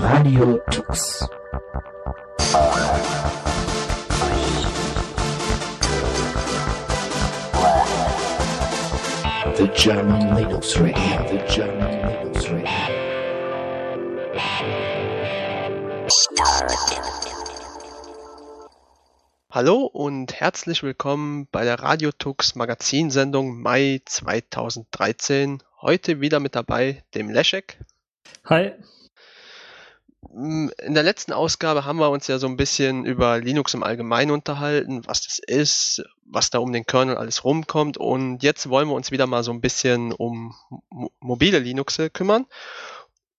Radio Tux. The German Linux Radio, the German Linux Radio. Hallo und herzlich willkommen bei der Radiotux Magazinsendung Mai 2013. Heute wieder mit dabei dem Leszek. Hi. Mm, In der letzten Ausgabe haben wir uns ja so ein bisschen über Linux im Allgemeinen unterhalten, was das ist, was da um den Kernel alles rumkommt und jetzt wollen wir uns wieder mal so ein bisschen um mo- mobile Linuxe kümmern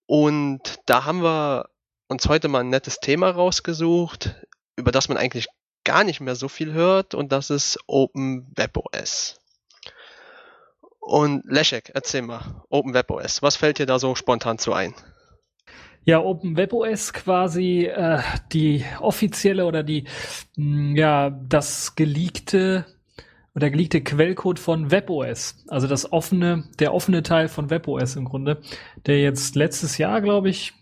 und da haben wir uns heute mal ein nettes Thema rausgesucht, über das man eigentlich gar nicht mehr so viel hört und das ist Open Web OS. Und Leszek, erzähl mal, Open Web OS, was fällt dir da so spontan zu ein? Ja, OpenWebOS quasi äh, die offizielle oder die, mh, ja, das geleakte oder geleakte Quellcode von WebOS. Also das offene, der offene Teil von WebOS im Grunde, der jetzt letztes Jahr, glaube ich,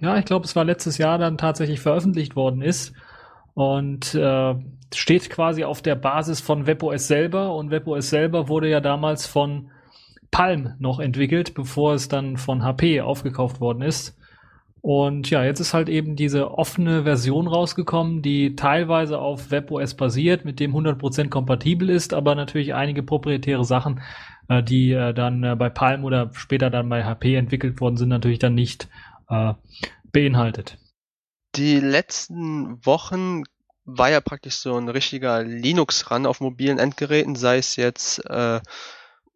ja, ich glaube, es war letztes Jahr dann tatsächlich veröffentlicht worden ist und äh, steht quasi auf der Basis von WebOS selber und WebOS selber wurde ja damals von Palm noch entwickelt, bevor es dann von HP aufgekauft worden ist. Und ja, jetzt ist halt eben diese offene Version rausgekommen, die teilweise auf WebOS basiert, mit dem 100% kompatibel ist, aber natürlich einige proprietäre Sachen, äh, die äh, dann äh, bei Palm oder später dann bei HP entwickelt worden sind, natürlich dann nicht äh, beinhaltet. Die letzten Wochen war ja praktisch so ein richtiger Linux-Run auf mobilen Endgeräten, sei es jetzt äh,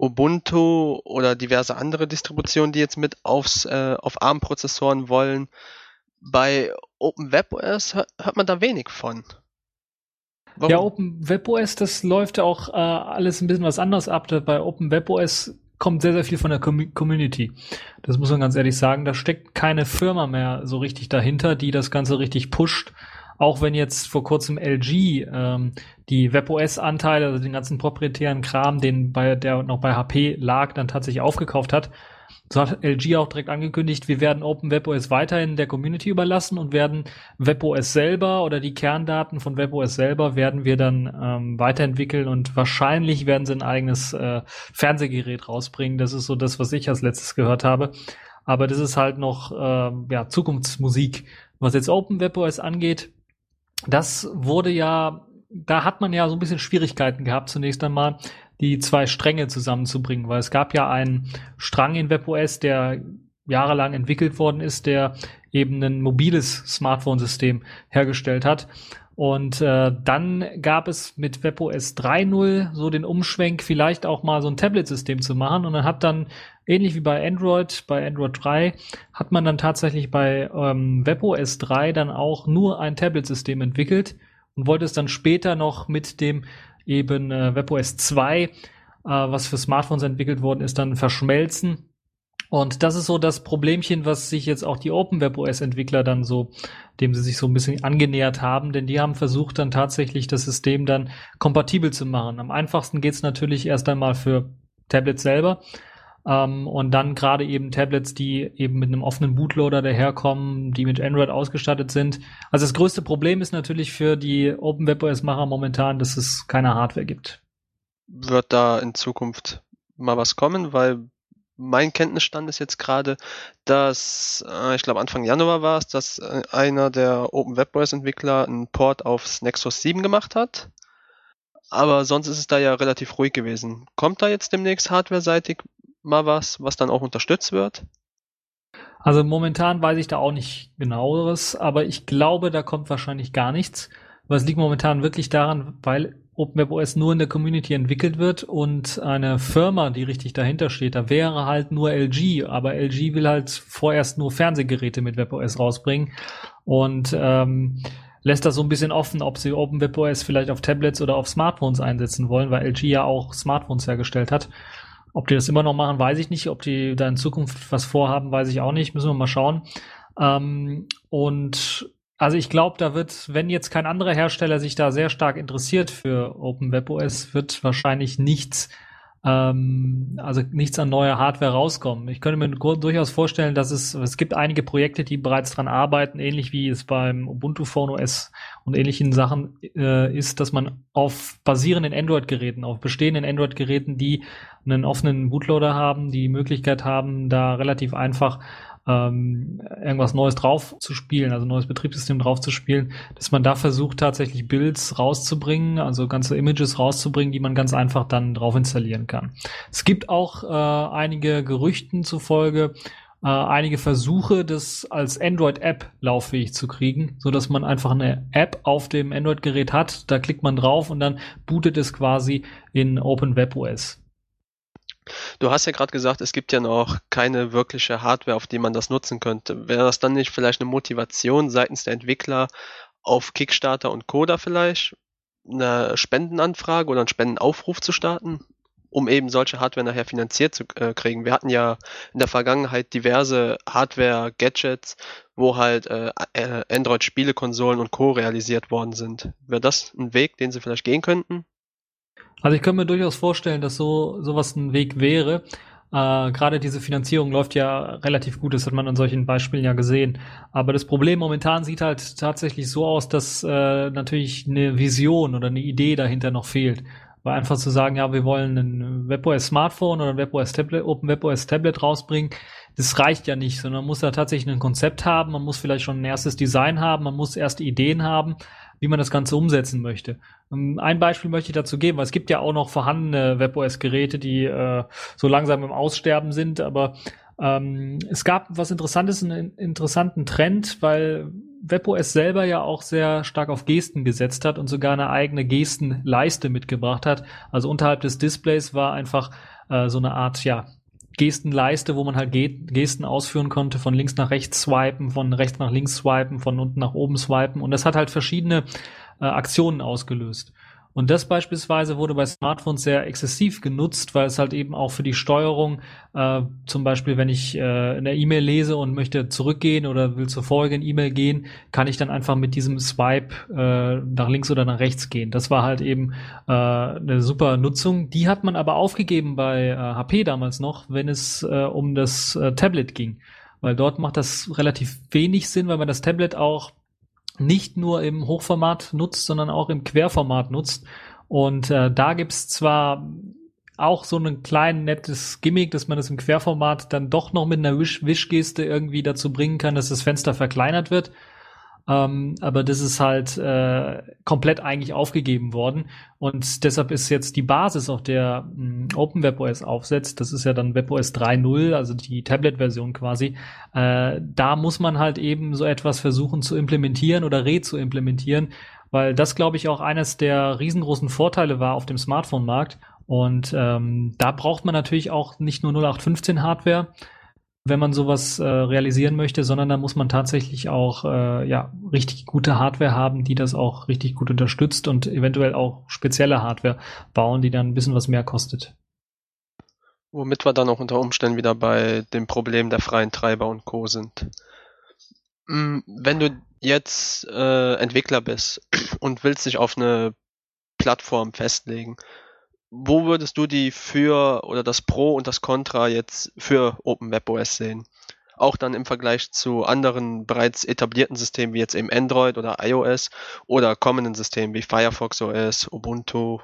Ubuntu oder diverse andere Distributionen, die jetzt mit aufs, äh, auf ARM-Prozessoren wollen. Bei OpenWebOS hört, hört man da wenig von. Warum? Ja, OpenWebOS, das läuft ja auch äh, alles ein bisschen was anderes ab. Bei OpenWebOS kommt sehr, sehr viel von der Com Community. Das muss man ganz ehrlich sagen. Da steckt keine Firma mehr so richtig dahinter, die das Ganze richtig pusht. Auch wenn jetzt vor kurzem LG ähm, die WebOS-Anteile, also den ganzen proprietären Kram, den bei der noch bei HP lag, dann tatsächlich aufgekauft hat. So hat LG auch direkt angekündigt, wir werden OpenWebOS weiterhin der Community überlassen und werden WebOS selber oder die Kerndaten von WebOS selber werden wir dann ähm, weiterentwickeln und wahrscheinlich werden sie ein eigenes äh, Fernsehgerät rausbringen. Das ist so das, was ich als letztes gehört habe. Aber das ist halt noch ähm, ja, Zukunftsmusik. Was jetzt OpenWebOS angeht, das wurde ja, da hat man ja so ein bisschen Schwierigkeiten gehabt, zunächst einmal die zwei Stränge zusammenzubringen, weil es gab ja einen Strang in WebOS, der jahrelang entwickelt worden ist, der eben ein mobiles Smartphone-System hergestellt hat. Und äh, dann gab es mit WebOS 3.0 so den Umschwenk, vielleicht auch mal so ein Tablet-System zu machen. Und dann hat dann, ähnlich wie bei Android, bei Android 3, hat man dann tatsächlich bei ähm, WebOS 3 dann auch nur ein Tablet-System entwickelt und wollte es dann später noch mit dem eben äh, WebOS 2, äh, was für Smartphones entwickelt worden ist, dann verschmelzen. Und das ist so das Problemchen, was sich jetzt auch die OpenWebOS-Entwickler dann so, dem sie sich so ein bisschen angenähert haben, denn die haben versucht dann tatsächlich das System dann kompatibel zu machen. Am einfachsten geht's natürlich erst einmal für Tablets selber. Ähm, und dann gerade eben Tablets, die eben mit einem offenen Bootloader daherkommen, die mit Android ausgestattet sind. Also das größte Problem ist natürlich für die OpenWebOS-Macher momentan, dass es keine Hardware gibt. Wird da in Zukunft mal was kommen? Weil mein Kenntnisstand ist jetzt gerade, dass, äh, ich glaube Anfang Januar war es, dass äh, einer der OpenWebOS-Entwickler einen Port aufs Nexus 7 gemacht hat. Aber sonst ist es da ja relativ ruhig gewesen. Kommt da jetzt demnächst hardware-seitig mal was, was dann auch unterstützt wird? Also momentan weiß ich da auch nicht genaueres, aber ich glaube, da kommt wahrscheinlich gar nichts. Es liegt momentan wirklich daran, weil OpenWebOS nur in der Community entwickelt wird und eine Firma, die richtig dahinter steht, da wäre halt nur LG, aber LG will halt vorerst nur Fernsehgeräte mit WebOS rausbringen und ähm, lässt das so ein bisschen offen, ob sie OpenWebOS vielleicht auf Tablets oder auf Smartphones einsetzen wollen, weil LG ja auch Smartphones hergestellt hat. Ob die das immer noch machen, weiß ich nicht. Ob die da in Zukunft was vorhaben, weiß ich auch nicht. Müssen wir mal schauen. Ähm, und also ich glaube, da wird, wenn jetzt kein anderer Hersteller sich da sehr stark interessiert für OpenWebOS, wird wahrscheinlich nichts ähm, also nichts an neuer Hardware rauskommen. Ich könnte mir durchaus vorstellen, dass es, es gibt einige Projekte, die bereits dran arbeiten, ähnlich wie es beim Ubuntu Phone OS und ähnlichen Sachen äh, ist, dass man auf basierenden Android-Geräten, auf bestehenden Android-Geräten, die einen offenen Bootloader haben, die Möglichkeit haben, da relativ einfach ähm, irgendwas Neues drauf zu spielen, also neues Betriebssystem drauf zu spielen, dass man da versucht tatsächlich Builds rauszubringen, also ganze Images rauszubringen, die man ganz einfach dann drauf installieren kann. Es gibt auch äh, einige Gerüchten zufolge, äh, einige Versuche, das als Android-App lauffähig zu kriegen, so dass man einfach eine App auf dem Android-Gerät hat, da klickt man drauf und dann bootet es quasi in OpenWebOS. Du hast ja gerade gesagt, es gibt ja noch keine wirkliche Hardware, auf die man das nutzen könnte. Wäre das dann nicht vielleicht eine Motivation seitens der Entwickler auf Kickstarter und Coda vielleicht eine Spendenanfrage oder einen Spendenaufruf zu starten, um eben solche Hardware nachher finanziert zu äh, kriegen? Wir hatten ja in der Vergangenheit diverse Hardware-Gadgets, wo halt äh, äh Android-Spielekonsolen und Co. realisiert worden sind. Wäre das ein Weg, den sie vielleicht gehen könnten? Also ich könnte mir durchaus vorstellen, dass so sowas ein Weg wäre. Äh, Gerade diese Finanzierung läuft ja relativ gut, das hat man an solchen Beispielen ja gesehen. Aber das Problem momentan sieht halt tatsächlich so aus, dass äh, natürlich eine Vision oder eine Idee dahinter noch fehlt. Weil einfach zu sagen, ja, wir wollen ein WebOS Smartphone oder ein WebOS Tablet, Open WebOS Tablet rausbringen, das reicht ja nicht, sondern man muss da tatsächlich ein Konzept haben, man muss vielleicht schon ein erstes Design haben, man muss erste Ideen haben wie man das Ganze umsetzen möchte. Ähm, ein Beispiel möchte ich dazu geben, weil es gibt ja auch noch vorhandene WebOS-Geräte, die äh, so langsam im Aussterben sind, aber ähm, es gab was Interessantes, einen interessanten Trend, weil WebOS selber ja auch sehr stark auf Gesten gesetzt hat und sogar eine eigene Gestenleiste mitgebracht hat. Also unterhalb des Displays war einfach äh, so eine Art, ja, Gestenleiste, wo man halt Gesten ausführen konnte, von links nach rechts swipen, von rechts nach links swipen, von unten nach oben swipen. Und das hat halt verschiedene äh, Aktionen ausgelöst. Und das beispielsweise wurde bei Smartphones sehr exzessiv genutzt, weil es halt eben auch für die Steuerung, äh, zum Beispiel wenn ich äh, eine E-Mail lese und möchte zurückgehen oder will zur vorigen E-Mail gehen, kann ich dann einfach mit diesem Swipe äh, nach links oder nach rechts gehen. Das war halt eben äh, eine super Nutzung. Die hat man aber aufgegeben bei äh, HP damals noch, wenn es äh, um das äh, Tablet ging. Weil dort macht das relativ wenig Sinn, weil man das Tablet auch nicht nur im Hochformat nutzt, sondern auch im Querformat nutzt. Und äh, da gibt's zwar auch so ein klein nettes Gimmick, dass man das im Querformat dann doch noch mit einer Wischgeste irgendwie dazu bringen kann, dass das Fenster verkleinert wird. Ähm, aber das ist halt äh, komplett eigentlich aufgegeben worden. Und deshalb ist jetzt die Basis, auf der mh, hm, Open WebOS aufsetzt, das ist ja dann WebOS 3.0, also die Tablet-Version quasi, äh, da muss man halt eben so etwas versuchen zu implementieren oder re zu implementieren, weil das, glaube ich, auch eines der riesengroßen Vorteile war auf dem Smartphone-Markt. Und ähm, da braucht man natürlich auch nicht nur 0815 Hardware, wenn man sowas äh, realisieren möchte, sondern da muss man tatsächlich auch äh, ja richtig gute Hardware haben, die das auch richtig gut unterstützt und eventuell auch spezielle Hardware bauen, die dann ein bisschen was mehr kostet. Womit wir dann auch unter Umständen wieder bei dem Problem der freien Treiber und Co. sind. Mm, wenn du jetzt äh, Entwickler bist und willst dich auf eine Plattform festlegen, wo würdest du die für oder das Pro und das Contra jetzt für OpenWebOS sehen? Auch dann im Vergleich zu anderen bereits etablierten Systemen wie jetzt eben Android oder iOS oder kommenden Systemen wie Firefox OS, Ubuntu,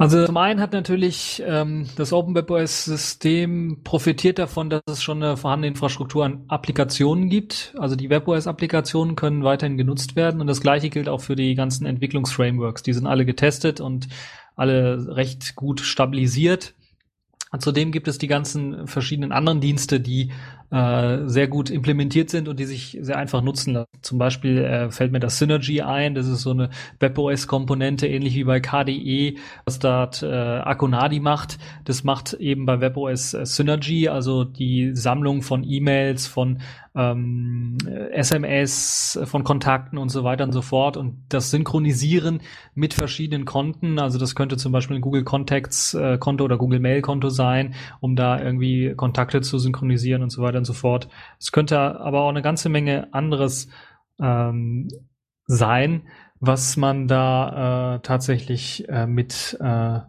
also zum einen hat natürlich ähm, das OpenWebOS-System profitiert davon, dass es schon eine vorhandene Infrastruktur an Applikationen gibt. Also die WebOS-Applikationen können weiterhin genutzt werden und das gleiche gilt auch für die ganzen Entwicklungsframeworks. Die sind alle getestet und alle recht gut stabilisiert. Zudem gibt es die ganzen verschiedenen anderen Dienste, die äh, sehr gut implementiert sind und die sich sehr einfach nutzen. Zum Beispiel äh, fällt mir das Synergy ein, das ist so eine WebOS-Komponente, ähnlich wie bei KDE, was dort äh, Akonadi macht. Das macht eben bei WebOS äh, Synergy, also die Sammlung von E-Mails, von ähm, SMS, von Kontakten und so weiter und so fort und das Synchronisieren mit verschiedenen Konten. Also das könnte zum Beispiel ein Google Contacts äh, Konto oder Google Mail Konto sein, um da irgendwie Kontakte zu synchronisieren und so weiter und so fort. Es könnte aber auch eine ganze Menge anderes ähm, sein, was man da äh, tatsächlich äh, mit äh,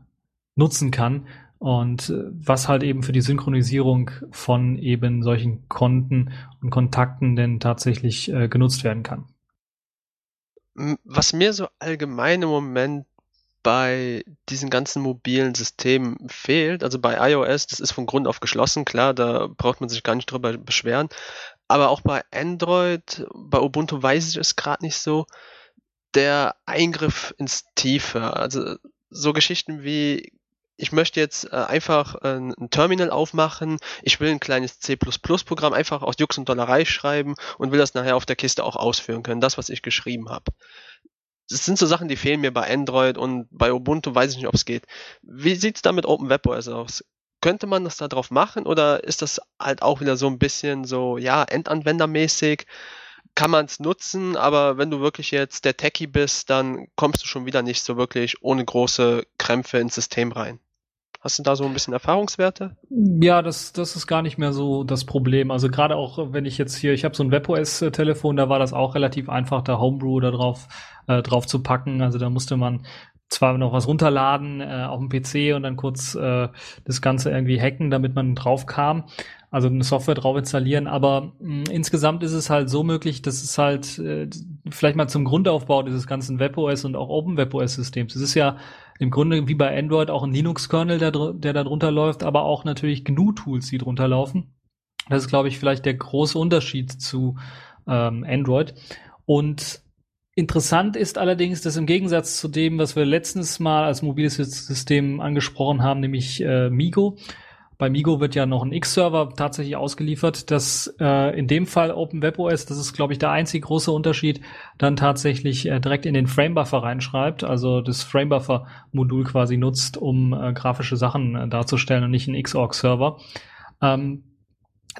nutzen kann und äh, was halt eben für die Synchronisierung von eben solchen Konten und Kontakten denn tatsächlich äh, genutzt werden kann. Was mir so allgemein im Moment bei diesen ganzen mobilen Systemen fehlt, also bei iOS, das ist von Grund auf geschlossen, klar, da braucht man sich gar nicht drüber beschweren, aber auch bei Android, bei Ubuntu weiß ich es gerade nicht so, der Eingriff ins Tiefe, also so Geschichten wie ich möchte jetzt äh, einfach äh, ein Terminal aufmachen, ich will ein kleines C++-Programm einfach aus Jux und Dollerei schreiben und will das nachher auf der Kiste auch ausführen können, das, was ich geschrieben habe. Das sind so Sachen, die fehlen mir bei Android und bei Ubuntu weiß ich nicht, ob es geht. Wie sieht es da mit OpenWebOS aus? Könnte man das da drauf machen oder ist das halt auch wieder so ein bisschen so, ja, Endanwendermäßig? Kann man es nutzen, aber wenn du wirklich jetzt der Techie bist, dann kommst du schon wieder nicht so wirklich ohne große Krämpfe ins System rein. Hast du da so ein bisschen Erfahrungswerte? Ja, das, das ist gar nicht mehr so das Problem. Also gerade auch, wenn ich jetzt hier, ich habe so ein WebOS-Telefon, da war das auch relativ einfach, da Homebrew da drauf, äh, drauf zu packen. Also da musste man zwar noch was runterladen äh, auf dem PC und dann kurz äh, das Ganze irgendwie hacken, damit man drauf kam. Also eine Software drauf installieren, aber mh, insgesamt ist es halt so möglich, dass es halt äh, vielleicht mal zum Grundaufbau dieses ganzen WebOS und auch Open WebOS Systems. Es ist ja im Grunde wie bei Android auch ein Linux-Kernel, der, der da drunter läuft, aber auch natürlich GNU-Tools, die drunter laufen. Das ist, glaube ich, vielleicht der große Unterschied zu ähm, Android. Und interessant ist allerdings, dass im Gegensatz zu dem, was wir letztens mal als mobiles System angesprochen haben, nämlich äh, Migo, bei Migo wird ja noch ein X-Server tatsächlich ausgeliefert, dass äh, in dem Fall OpenWebOS, das ist, glaube ich, der einzige große Unterschied, dann tatsächlich äh, direkt in den Framebuffer reinschreibt, also das Framebuffer-Modul quasi nutzt, um äh, grafische Sachen äh, darzustellen und nicht ein Xorg-Server. Ähm,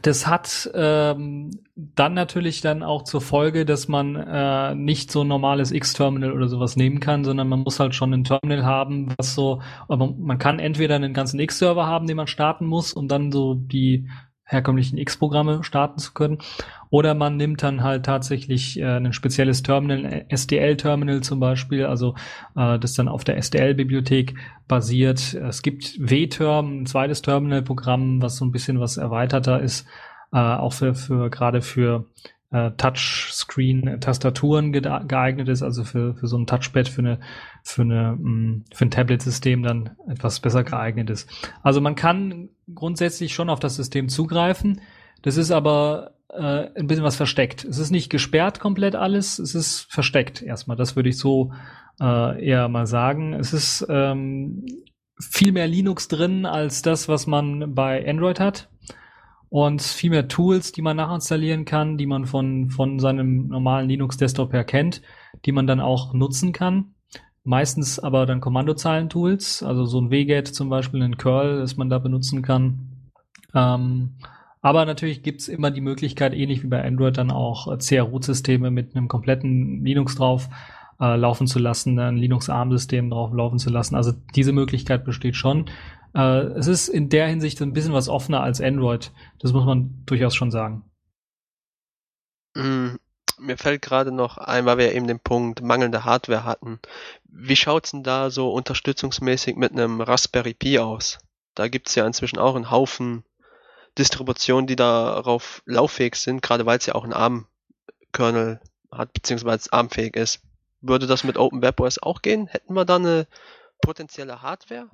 das hat ähm, dann natürlich dann auch zur Folge, dass man äh, nicht so ein normales X-Terminal oder sowas nehmen kann, sondern man muss halt schon ein Terminal haben, was so, aber man kann entweder einen ganzen X-Server haben, den man starten muss, um dann so die herkömmlichen X-Programme starten zu können. Oder man nimmt dann halt tatsächlich äh, ein spezielles Terminal, SDL-Terminal zum Beispiel, also äh, das dann auf der SDL-Bibliothek basiert. Es gibt W-Term, ein zweites Terminal-Programm, was so ein bisschen was erweiterter ist, äh, auch für, für gerade für äh, Touchscreen-Tastaturen geeignet ist, also für, für so ein Touchpad, für eine, für eine, mm, für ein Tablet-System dann etwas besser geeignet ist. Also man kann grundsätzlich schon auf das System zugreifen. Das ist aber äh, ein bisschen was versteckt. Es ist nicht gesperrt komplett alles, es ist versteckt erstmal. Das würde ich so äh, eher mal sagen. Es ist ähm, viel mehr Linux drin als das, was man bei Android hat. Und viel mehr Tools, die man nachinstallieren kann, die man von, von seinem normalen Linux-Desktop her kennt, die man dann auch nutzen kann. Meistens aber dann Kommandozeilen-Tools, also so ein WGET zum Beispiel, ein Curl, das man da benutzen kann. Ähm, aber natürlich gibt's immer die Möglichkeit, ähnlich wie bei Android, dann auch äh, CR-Root-Systeme mit einem kompletten Linux drauf äh, laufen zu lassen, ein Linux-ARM-System drauf laufen zu lassen. Also diese Möglichkeit besteht schon. Äh, es ist in der Hinsicht ein bisschen was offener als Android. Das muss man durchaus schon sagen. Mm, mir fällt gerade noch ein, weil wir eben den Punkt mangelnde Hardware hatten. Wie schaut's denn da so unterstützungsmäßig mit einem Raspberry Pi aus? Da gibt's ja inzwischen auch einen Haufen Distributionen, die darauf lauffähig sind, gerade weil es ja auch ein ARM-Kernel hat, beziehungsweise ARM-fähig ist. Würde das mit OpenWebOS auch gehen? Hätten wir da eine potenzielle Hardware?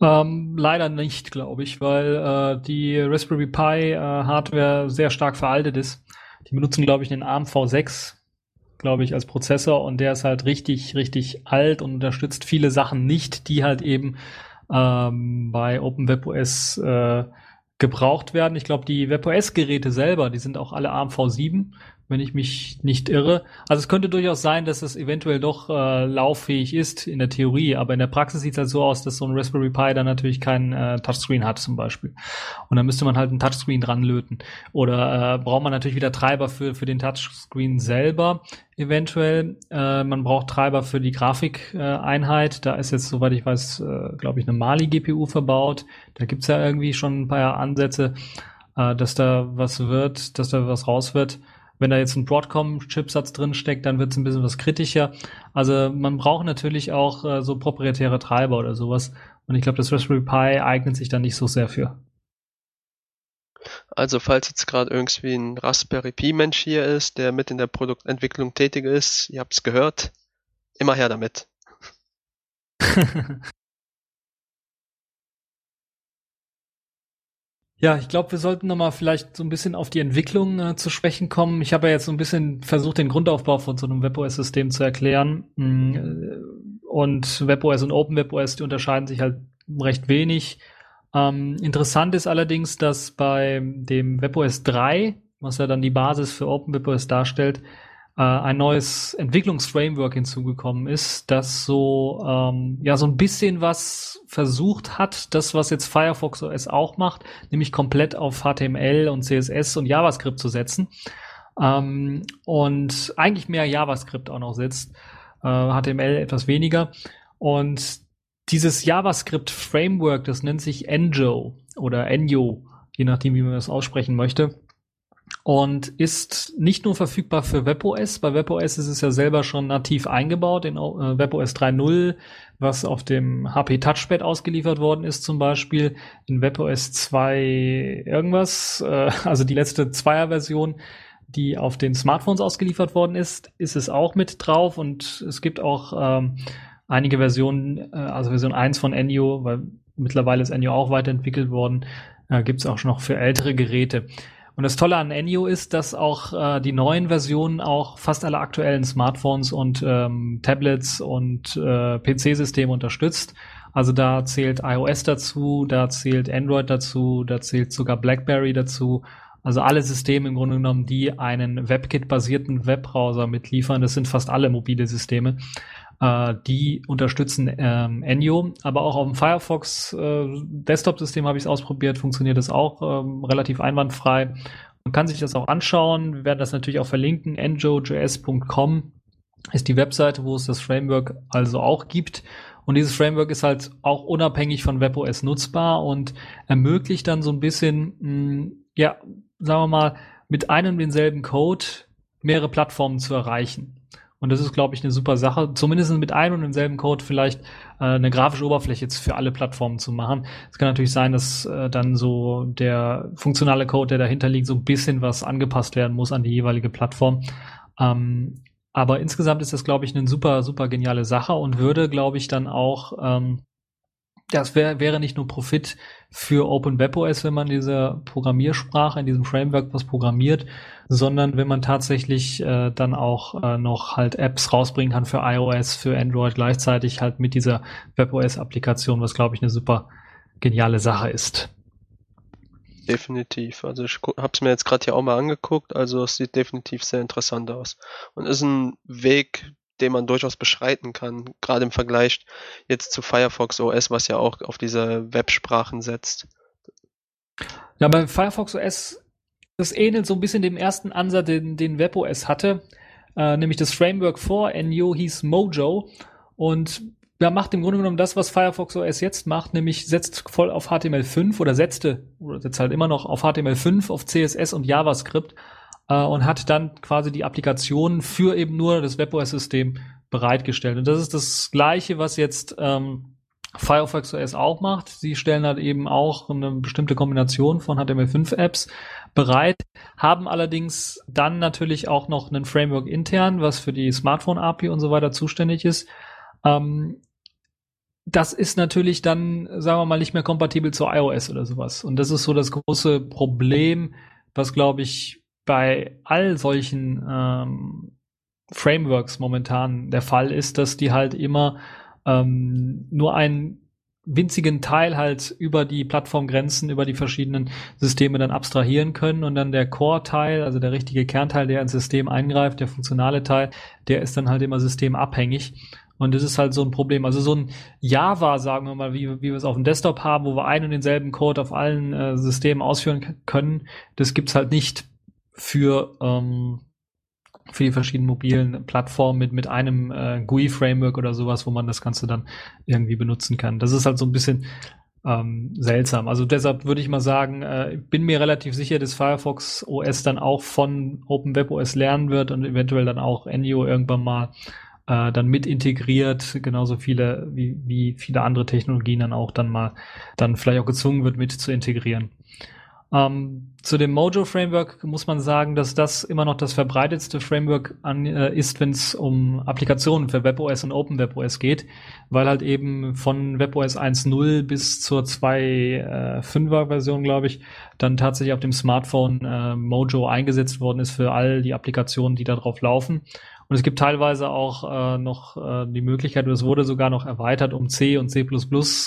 Ähm, leider nicht, glaube ich, weil äh, die Raspberry Pi äh, Hardware sehr stark veraltet ist. Die benutzen, glaube ich, den ARM V6, glaube ich, als Prozessor und der ist halt richtig, richtig alt und unterstützt viele Sachen nicht, die halt eben ähm, bei OpenWebOS äh, gebraucht werden. Ich glaube, die WebOS-Geräte selber, die sind auch alle ARM V7 wenn ich mich nicht irre. Also es könnte durchaus sein, dass es eventuell doch äh, lauffähig ist in der Theorie, aber in der Praxis sieht es halt so aus, dass so ein Raspberry Pi dann natürlich keinen äh, Touchscreen hat zum Beispiel. Und dann müsste man halt einen Touchscreen dran löten. Oder äh, braucht man natürlich wieder Treiber für, für den Touchscreen selber eventuell. Äh, man braucht Treiber für die Grafikeinheit. Da ist jetzt, soweit ich weiß, äh, glaube ich, eine Mali-GPU verbaut. Da gibt's ja irgendwie schon ein paar Ansätze, äh, dass da was wird, dass da was raus wird. Wenn da jetzt ein Broadcom-Chipsatz drin steckt, dann wird es ein bisschen was kritischer. Also man braucht natürlich auch äh, so proprietäre Treiber oder sowas. Und ich glaube, das Raspberry Pi eignet sich da nicht so sehr für. Also falls jetzt gerade irgendwie ein Raspberry Pi-Mensch hier ist, der mit in der Produktentwicklung tätig ist, ihr habt es gehört, immer her damit. Ja, ich glaube, wir sollten noch mal vielleicht so ein bisschen auf die Entwicklung äh, zu sprechen kommen. Ich habe ja jetzt so ein bisschen versucht, den Grundaufbau von so einem WebOS-System zu erklären. Mm, und WebOS und OpenWebOS, die unterscheiden sich halt recht wenig. Ähm, interessant ist allerdings, dass bei dem WebOS 3, was ja dann die Basis für OpenWebOS darstellt, äh, ein neues Entwicklungsframework hinzugekommen ist, das so ähm, ja so ein bisschen was versucht hat, das was jetzt Firefox OS auch macht, nämlich komplett auf HTML und CSS und JavaScript zu setzen ähm, und eigentlich mehr JavaScript auch noch setzt, äh, HTML etwas weniger. Und dieses JavaScript Framework, das nennt sich Enjo oder Enyo, je nachdem wie man das aussprechen möchte und ist nicht nur verfügbar für WebOS. Bei WebOS ist es ja selber schon nativ eingebaut in äh, WebOS 3.0, was auf dem HP Touchpad ausgeliefert worden ist zum Beispiel. In WebOS 2 irgendwas, äh, also die letzte Zweier-Version, die auf den Smartphones ausgeliefert worden ist, ist es auch mit drauf und es gibt auch ähm, einige Versionen, äh, also Version 1 von Enyo, weil mittlerweile ist Enyo auch weiterentwickelt worden, äh, gibt es auch noch für ältere Geräte. Und das Tolle an Enyo ist, dass auch äh, die neuen Versionen auch fast alle aktuellen Smartphones und ähm, Tablets und äh, PC-Systeme unterstützt. Also da zählt iOS dazu, da zählt Android dazu, da zählt sogar BlackBerry dazu. Also alle Systeme im Grunde genommen, die einen WebKit-basierten Webbrowser mitliefern, das sind fast alle mobile Systeme. Äh, die unterstützen ähm, Enyo, aber auch auf dem Firefox äh, Desktop-System habe ich es ausprobiert, funktioniert das auch ähm, relativ einwandfrei. Man kann sich das auch anschauen. Wir werden das natürlich auch verlinken. enjojs.com ist die Webseite, wo es das Framework also auch gibt. Und dieses Framework ist halt auch unabhängig von WebOS nutzbar und ermöglicht dann so ein bisschen, mh, mm, ja, sagen wir mal, mit einem denselben Code mehrere Plattformen zu erreichen. Und das ist, glaube ich, eine super Sache, zumindest mit einem und demselben Code vielleicht äh, eine grafische Oberfläche jetzt für alle Plattformen zu machen. Es kann natürlich sein, dass äh, dann so der funktionale Code, der dahinter liegt, so ein bisschen was angepasst werden muss an die jeweilige Plattform. Ähm, aber insgesamt ist das, glaube ich, eine super, super geniale Sache und würde, glaube ich, dann auch ähm, das wär, wäre nicht nur Profit für OpenWebOS, wenn man diese Programmiersprache in diesem Framework was programmiert, sondern wenn man tatsächlich äh, dann auch äh, noch halt Apps rausbringen kann für iOS, für Android gleichzeitig halt mit dieser WebOS-Applikation, was glaube ich eine super geniale Sache ist. Definitiv. Also ich habe es mir jetzt gerade hier auch mal angeguckt. Also es sieht definitiv sehr interessant aus und ist ein Weg, den man durchaus beschreiten kann, gerade im Vergleich jetzt zu Firefox OS, was ja auch auf diese Websprachen setzt. Ja, bei Firefox OS, das ähnelt so ein bisschen dem ersten Ansatz, den, den WebOS hatte, äh, nämlich das Framework vor NU hieß Mojo und ja, macht im Grunde genommen das, was Firefox OS jetzt macht, nämlich setzt voll auf HTML5 oder setzte, oder setzt halt immer noch auf HTML5, auf CSS und JavaScript äh, und hat dann quasi die Applikation für eben nur das WebOS-System bereitgestellt. Und das ist das Gleiche, was jetzt ähm, Firefox OS auch macht. Sie stellen halt eben auch eine bestimmte Kombination von HTML5-Apps bereit, haben allerdings dann natürlich auch noch einen Framework intern, was für die Smartphone-API und so weiter zuständig ist. Ähm, das ist natürlich dann, sagen wir mal, nicht mehr kompatibel zu iOS oder sowas. Und das ist so das große Problem, was, glaube ich, bei all solchen ähm, Frameworks momentan der Fall ist, dass die halt immer ähm, nur einen winzigen Teil halt über die Plattformgrenzen, über die verschiedenen Systeme dann abstrahieren können und dann der Core-Teil, also der richtige Kernteil, der ins System eingreift, der funktionale Teil, der ist dann halt immer systemabhängig. Und das ist halt so ein Problem. Also so ein Java, sagen wir mal, wie, wie wir es auf dem Desktop haben, wo wir einen und denselben Code auf allen äh, Systemen ausführen können, das gibt's halt nicht für, ähm, für die verschiedenen mobilen Plattformen mit, mit einem äh, GUI-Framework oder sowas, wo man das Ganze dann irgendwie benutzen kann. Das ist halt so ein bisschen ähm, seltsam. Also deshalb würde ich mal sagen, äh, bin mir relativ sicher, dass Firefox OS dann auch von OpenWebOS lernen wird und eventuell dann auch Enio irgendwann mal äh, dann mit integriert, genauso viele wie, wie viele andere Technologien dann auch dann mal dann vielleicht auch gezwungen wird mit zu integrieren. Ähm, zu dem Mojo Framework muss man sagen, dass das immer noch das verbreitetste Framework an, äh, ist, wenn es um Applikationen für WebOS und OpenWebOS geht, weil halt eben von WebOS 1.0 bis zur 2.5er äh, Version, glaube ich, dann tatsächlich auf dem Smartphone äh, Mojo eingesetzt worden ist für all die Applikationen, die darauf laufen. Und es gibt teilweise auch äh, noch äh, die Möglichkeit, es wurde sogar noch erweitert um C und C++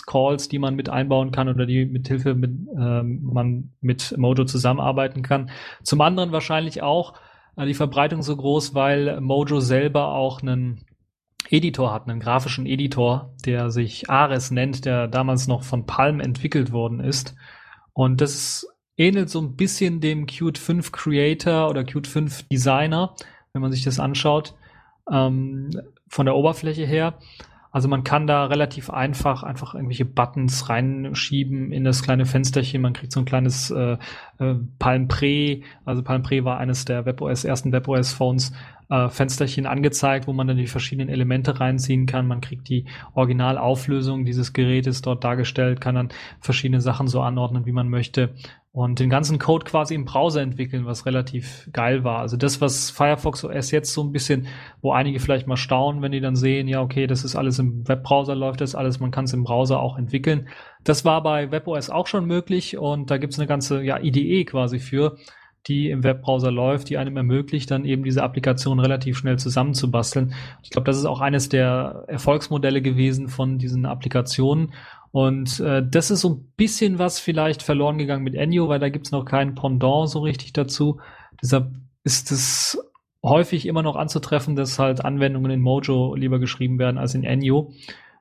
Calls, die man mit einbauen kann oder die mit Hilfe mit, äh, man mit Mojo zusammenarbeiten kann. Zum anderen wahrscheinlich auch äh, die Verbreitung so groß, weil Mojo selber auch einen Editor hat, einen grafischen Editor, der sich Ares nennt, der damals noch von Palm entwickelt worden ist. Und das ähnelt so ein bisschen dem Qt 5 Creator oder Qt 5 Designer, wenn man sich das anschaut, ähm, von der Oberfläche her. Also man kann da relativ einfach einfach irgendwelche Buttons reinschieben in das kleine Fensterchen. Man kriegt so ein kleines äh, äh, Palm Pre, also Palm Pre war eines der WebOS ersten WebOS Phones, äh, Fensterchen angezeigt, wo man dann die verschiedenen Elemente reinziehen kann. Man kriegt die Originalauflösung dieses Gerätes dort dargestellt, kann dann verschiedene Sachen so anordnen, wie man möchte und den ganzen Code quasi im Browser entwickeln, was relativ geil war. Also das, was Firefox OS jetzt so ein bisschen, wo einige vielleicht mal staunen, wenn die dann sehen, ja, okay, das ist alles im Webbrowser, läuft das alles, man kann es im Browser auch entwickeln. Das war bei WebOS auch schon möglich und da gibt es eine ganze ja, IDE quasi für, die im Webbrowser läuft, die einem ermöglicht, dann eben diese Applikation relativ schnell zusammenzubasteln. Ich glaube, das ist auch eines der Erfolgsmodelle gewesen von diesen Applikationen. Und äh, das ist so ein bisschen was vielleicht verloren gegangen mit Enyo, weil da gibt's noch kein Pendant so richtig dazu. Deshalb ist es häufig immer noch anzutreffen, dass halt Anwendungen in Mojo lieber geschrieben werden als in Enyo.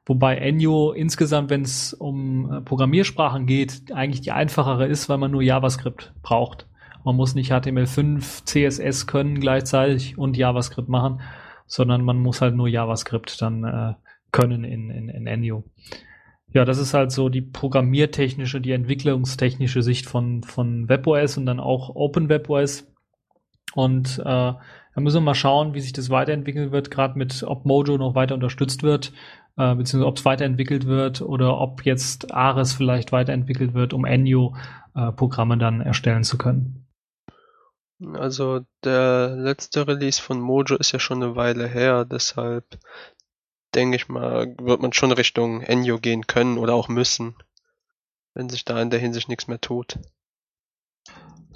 Wobei Enyo insgesamt, wenn es um äh, Programmiersprachen geht, eigentlich die einfachere ist, weil man nur JavaScript braucht. Man muss nicht HTML5, CSS können gleichzeitig und JavaScript machen, sondern man muss halt nur JavaScript dann äh, können in, in, in Enyo ja, das ist halt so die programmiertechnische, die entwicklungstechnische Sicht von, von WebOS und dann auch Open WebOS. Und äh, da müssen wir mal schauen, wie sich das weiterentwickeln wird, gerade mit, ob Mojo noch weiter unterstützt wird, äh, beziehungsweise ob es weiterentwickelt wird oder ob jetzt Ares vielleicht weiterentwickelt wird, um Enyo-Programme äh, dann erstellen zu können. Also der letzte Release von Mojo ist ja schon eine Weile her, deshalb denke ich mal, wird man schon Richtung Enyo gehen können oder auch müssen, wenn sich da in der Hinsicht nichts mehr tut.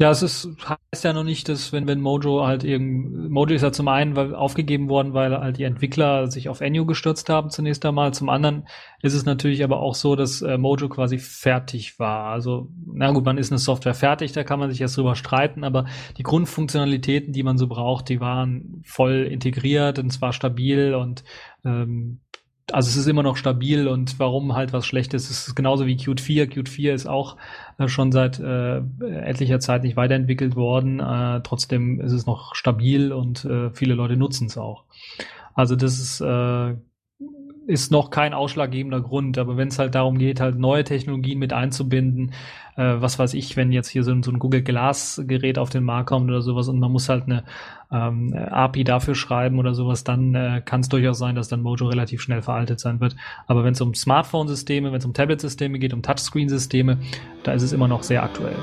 Ja, es ist, heißt ja noch nicht, dass wenn, wenn Mojo halt eben, Mojo ist ja zum einen aufgegeben worden, weil halt die Entwickler sich auf Enyo gestürzt haben zunächst einmal. Zum anderen ist es natürlich aber auch so, dass äh, Mojo quasi fertig war. Also, na gut, man ist eine Software fertig, da kann man sich jetzt drüber streiten, aber die Grundfunktionalitäten, die man so braucht, die waren voll integriert und zwar stabil und ähm, also es ist immer noch stabil und warum halt was Schlechtes ist, ist genauso wie Qt 4. Qt 4 ist auch äh, schon seit äh, etlicher Zeit nicht weiterentwickelt worden. Äh, trotzdem ist es noch stabil und äh, viele Leute nutzen es auch. Also das ist äh, ist noch kein ausschlaggebender Grund, aber wenn es halt darum geht, halt neue Technologien mit einzubinden, äh, was weiß ich, wenn jetzt hier so, so ein Google Glass Gerät auf den Markt kommt oder sowas und man muss halt eine ähm, API dafür schreiben oder sowas, dann äh, kann es durchaus sein, dass dann Mojo relativ schnell veraltet sein wird. Aber wenn es um Smartphone-Systeme, wenn es um Tablet-Systeme geht, um Touchscreen-Systeme, da ist es immer noch sehr aktuell.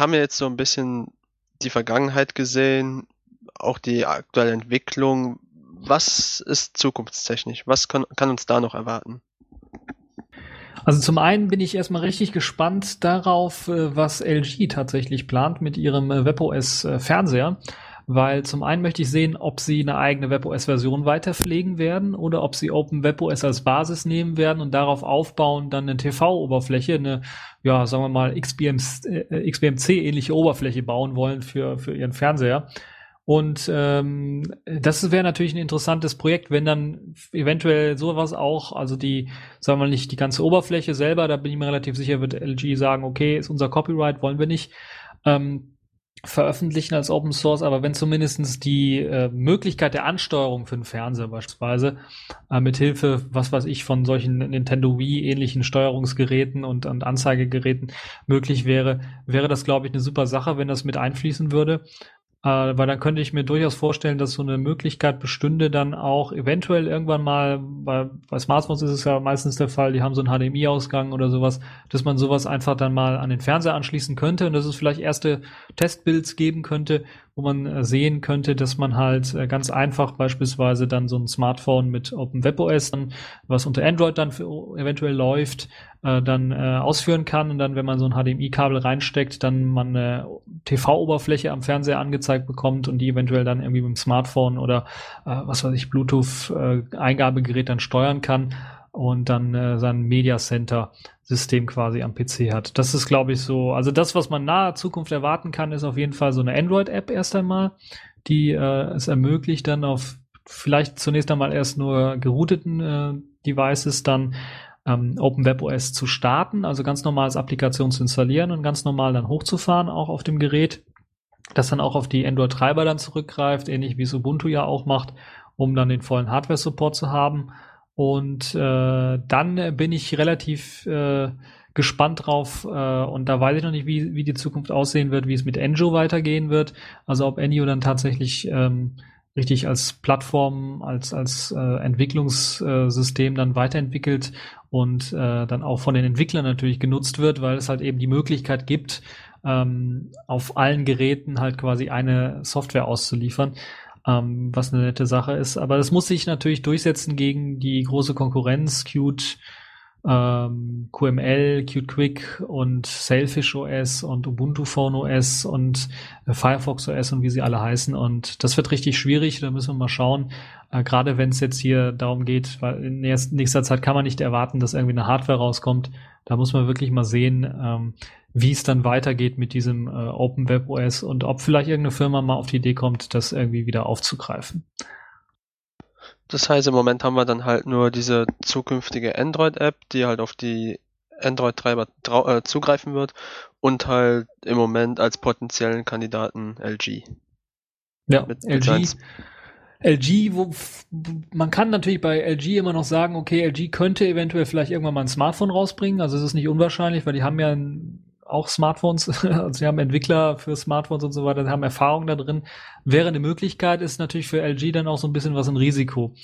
Haben ja jetzt so ein bisschen die Vergangenheit gesehen, auch die aktuelle Entwicklung. Was ist zukunftstechnisch? Was kann, kann uns da noch erwarten? Also zum einen bin ich erstmal richtig gespannt darauf, äh, was LG tatsächlich plant mit ihrem äh, WebOS äh, weil zum einen möchte ich sehen, ob sie eine eigene WebOS-Version weiterpflegen werden oder ob sie Open WebOS als Basis nehmen werden und darauf aufbauen, dann eine TV-Oberfläche, eine, ja, sagen wir mal, XBM, äh, XBMC-ähnliche Oberfläche bauen wollen für, für ihren Fernseher. Und ähm, das wäre natürlich ein interessantes Projekt, wenn dann eventuell sowas auch, also die, sagen wir mal nicht die ganze Oberfläche selber, da bin ich mir relativ sicher, wird LG sagen, okay, ist unser Copyright, wollen wir nicht. Ähm, veröffentlichen als Open Source, aber wenn zumindestens die äh, Möglichkeit der Ansteuerung für den Fernseher beispielsweise äh, mit Hilfe, was weiß ich, von solchen Nintendo Wii ähnlichen Steuerungsgeräten und, und Anzeigegeräten möglich wäre, wäre das, glaube ich, eine super Sache, wenn das mit einfließen würde. Äh, weil dann könnte ich mir durchaus vorstellen, dass so eine Möglichkeit bestünde, dann auch eventuell irgendwann mal, bei, bei Smartphones ist es ja meistens der Fall, die haben so einen HDMI-Ausgang oder sowas, dass man sowas einfach dann mal an den Fernseher anschließen könnte und dass es vielleicht erste Testbuilds geben könnte, wo man äh, sehen könnte, dass man halt äh, ganz einfach beispielsweise dann so ein Smartphone mit Open WebOS, was unter Android dann eventuell läuft, äh, dann ausführen kann. Und dann, wenn man so ein HDMI-Kabel reinsteckt, dann man eine TV-Oberfläche am Fernseher angezeigt bekommt und die eventuell dann irgendwie mit dem Smartphone oder was weiß ich, Bluetooth-Eingabegerät dann steuern kann und dann äh, sein Media Center System quasi am PC hat. Das ist, glaube ich, so, also das, was man nahe Zukunft erwarten kann, ist auf jeden Fall so eine Android-App erst einmal, die äh, es ermöglicht, dann auf vielleicht zunächst einmal erst nur gerouteten äh, Devices dann ähm, OpenWebOS zu starten, also ganz normal als Applikation zu installieren und ganz normal dann hochzufahren, auch auf dem Gerät, das dann auch auf die Android-Treiber dann zurückgreift, ähnlich wie es Ubuntu ja auch macht, um dann den vollen Hardware-Support zu haben. Und äh, dann bin ich relativ äh, gespannt drauf äh, und da weiß ich noch nicht, wie, wie die Zukunft aussehen wird, wie es mit Enjo weitergehen wird. Also ob Enjo dann tatsächlich ähm, richtig als Plattform, als, als äh, Entwicklungssystem dann weiterentwickelt und äh, dann auch von den Entwicklern natürlich genutzt wird, weil es halt eben die Möglichkeit gibt, ähm, auf allen Geräten halt quasi eine Software auszuliefern ähm, was eine nette Sache ist. Aber das muss sich natürlich durchsetzen gegen die große Konkurrenz, Qt, ähm, QML, Qt Quick und Sailfish OS und Ubuntu Phone OS und äh, Firefox OS und wie sie alle heißen. Und das wird richtig schwierig. Da müssen wir mal schauen. Äh, Gerade wenn es jetzt hier darum geht, weil in nächster Zeit kann man nicht erwarten, dass irgendwie eine Hardware rauskommt. Da muss man wirklich mal sehen, ähm, wie es dann weitergeht mit diesem äh, Open Web OS und ob vielleicht irgendeine Firma mal auf die Idee kommt, das irgendwie wieder aufzugreifen. Das heißt, im Moment haben wir dann halt nur diese zukünftige Android-App, die halt auf die Android-Treiber äh, zugreifen wird und halt im Moment als potenziellen Kandidaten LG. Ja, mit, LG. Mit LG, wo man kann natürlich bei LG immer noch sagen, okay, LG könnte eventuell vielleicht irgendwann mal ein Smartphone rausbringen. Also es ist nicht unwahrscheinlich, weil die haben ja ein auch Smartphones, also sie haben Entwickler für Smartphones und so weiter, haben Erfahrung da drin. Wäre eine Möglichkeit, ist natürlich für LG dann auch so ein bisschen was ein Risiko.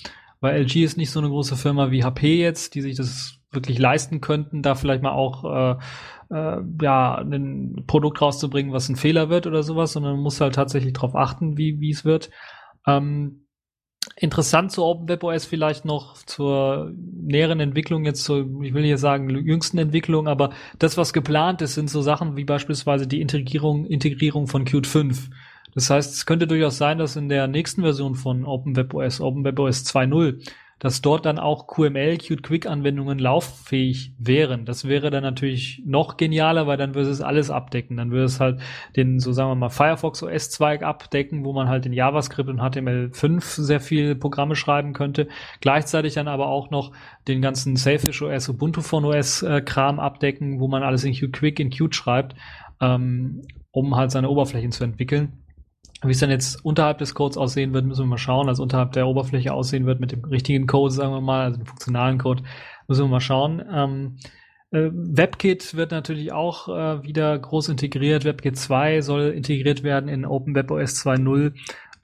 Weil LG ist nicht so eine große Firma wie HP jetzt, die sich das wirklich leisten könnten, da vielleicht mal auch äh, äh, ja ein Produkt rauszubringen, was ein Fehler wird oder sowas, sondern man muss halt tatsächlich darauf achten, wie wie es wird. Ähm, Interessant zu OpenWebOS vielleicht noch zur näheren Entwicklung jetzt zur, ich will hier sagen, jüngsten Entwicklung, aber das, was geplant ist, sind so Sachen wie beispielsweise die Integrierung, Integrierung von Qt 5. Das heißt, es könnte durchaus sein, dass in der nächsten Version von OpenWebOS, OpenWebOS 2.0, dass dort dann auch QML, Qt Quick Anwendungen lauffähig wären. Das wäre dann natürlich noch genialer, weil dann würde es alles abdecken. Dann würde es halt den, so sagen wir mal, Firefox OS Zweig abdecken, wo man halt in JavaScript und HTML5 sehr viel Programme schreiben könnte. Gleichzeitig dann aber auch noch den ganzen Selfish OS, Ubuntu Phone OS Kram abdecken, wo man alles in Qt Quick in Qt schreibt, ähm, um halt seine Oberflächen zu entwickeln. Wie es dann jetzt unterhalb des Codes aussehen wird, müssen wir mal schauen. Also unterhalb der Oberfläche aussehen wird mit dem richtigen Code, sagen wir mal, also dem funktionalen Code, müssen wir mal schauen. Ähm, äh, WebKit wird natürlich auch äh, wieder groß integriert. WebKit 2 soll integriert werden in OpenWebOS 2.0.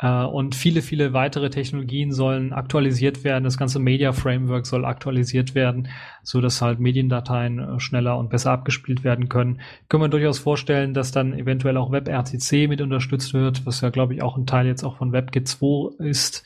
Äh, und viele, viele weitere Technologien sollen aktualisiert werden. Das ganze Media Framework soll aktualisiert werden, so dass halt Mediendateien äh, schneller und besser abgespielt werden können. Können wir durchaus vorstellen, dass dann eventuell auch WebRTC mit unterstützt wird, was ja, glaube ich, auch ein Teil jetzt auch von WebGit 2 ist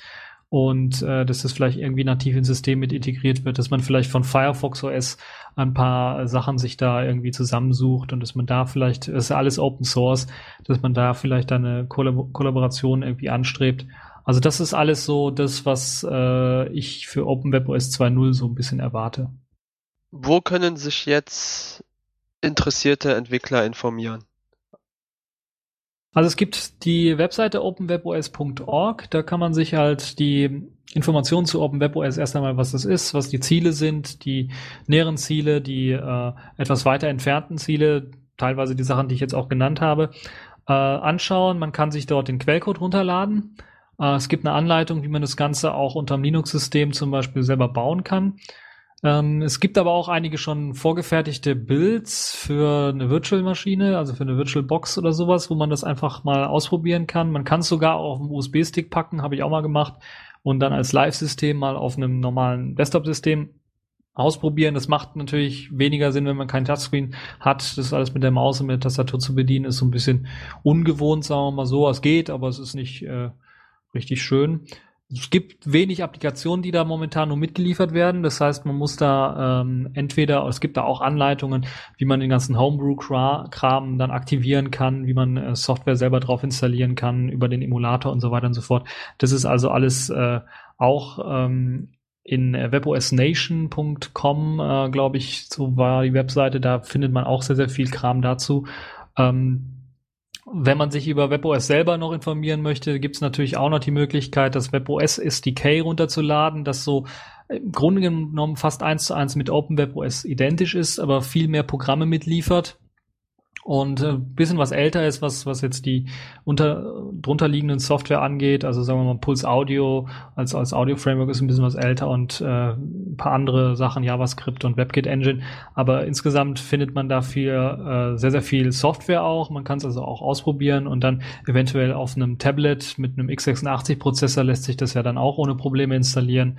und äh, dass das vielleicht irgendwie nativ ins System mit integriert wird, dass man vielleicht von Firefox OS ein paar Sachen sich da irgendwie zusammensucht und dass man da vielleicht, das ist ja alles Open Source, dass man da vielleicht eine Kollab Kollaboration irgendwie anstrebt. Also das ist alles so das, was äh, ich für OpenWebOS 2.0 so ein bisschen erwarte. Wo können sich jetzt interessierte Entwickler informieren? Also es gibt die Webseite openwebos.org, da kann man sich halt die Informationen zu OpenWebOS erst einmal, was das ist, was die Ziele sind, die näheren Ziele, die äh, etwas weiter entfernten Ziele, teilweise die Sachen, die ich jetzt auch genannt habe, äh, anschauen. Man kann sich dort den Quellcode runterladen. Äh, es gibt eine Anleitung, wie man das Ganze auch unter dem Linux-System zum Beispiel selber bauen kann. Ähm, es gibt aber auch einige schon vorgefertigte Builds für eine Virtual-Maschine, also für eine Virtual-Box oder sowas, wo man das einfach mal ausprobieren kann. Man kann es sogar auch auf einen USB-Stick packen, habe ich auch mal gemacht, und dann als Live-System mal auf einem normalen Desktop-System ausprobieren. Das macht natürlich weniger Sinn, wenn man kein Touchscreen hat. Das alles mit der Maus und mit der Tastatur zu bedienen, ist so ein bisschen ungewohnt, sagen wir mal so. Es geht, aber es ist nicht äh, richtig schön. Es gibt wenig Applikationen, die da momentan nur mitgeliefert werden. Das heißt, man muss da ähm, entweder, es gibt da auch Anleitungen, wie man den ganzen Homebrew-Kram dann aktivieren kann, wie man äh, Software selber drauf installieren kann, über den Emulator und so weiter und so fort. Das ist also alles äh, auch ähm, in webosnation.com, äh, glaube ich, so war die Webseite, da findet man auch sehr, sehr viel Kram dazu. Ähm, wenn man sich über WebOS selber noch informieren möchte, gibt es natürlich auch noch die Möglichkeit, das WebOS SDK runterzuladen, das so im Grunde genommen fast eins zu eins mit OpenWebOS identisch ist, aber viel mehr Programme mitliefert und äh, bisschen was älter ist, was, was jetzt die unter, drunter liegenden Software angeht. Also sagen wir mal, Pulse Audio als, als Audio-Framework ist ein bisschen was älter und äh, ein paar andere Sachen, JavaScript und WebKit Engine. Aber insgesamt findet man dafür äh, sehr, sehr viel Software auch. Man kann es also auch ausprobieren und dann eventuell auf einem Tablet mit einem x86-Prozessor lässt sich das ja dann auch ohne Probleme installieren.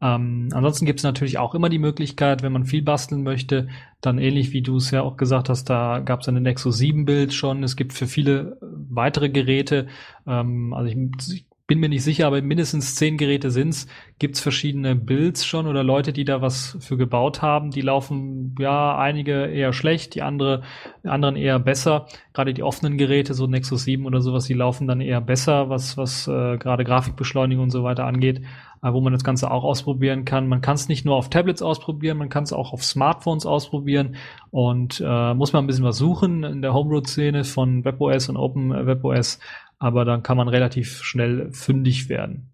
Ähm, ansonsten gibt es natürlich auch immer die Möglichkeit, wenn man viel basteln möchte, dann ähnlich wie du es ja auch gesagt hast, da gab es eine Nexus 7 Bild schon. Es gibt für viele weitere Geräte, ähm, also ich, ich bin mir nicht sicher, aber mindestens zehn Geräte sind's. Gibt's verschiedene Builds schon oder Leute, die da was für gebaut haben? Die laufen ja einige eher schlecht, die andere, anderen eher besser. Gerade die offenen Geräte, so Nexus 7 oder sowas, die laufen dann eher besser, was was äh, gerade Grafikbeschleunigung und so weiter angeht äh, wo man das Ganze auch ausprobieren kann. Man kann es nicht nur auf Tablets ausprobieren, man kann es auch auf Smartphones ausprobieren und äh, muss man ein bisschen was suchen in der Homebrew-Szene von WebOS und Open WebOS, aber dann kann man relativ schnell fündig werden.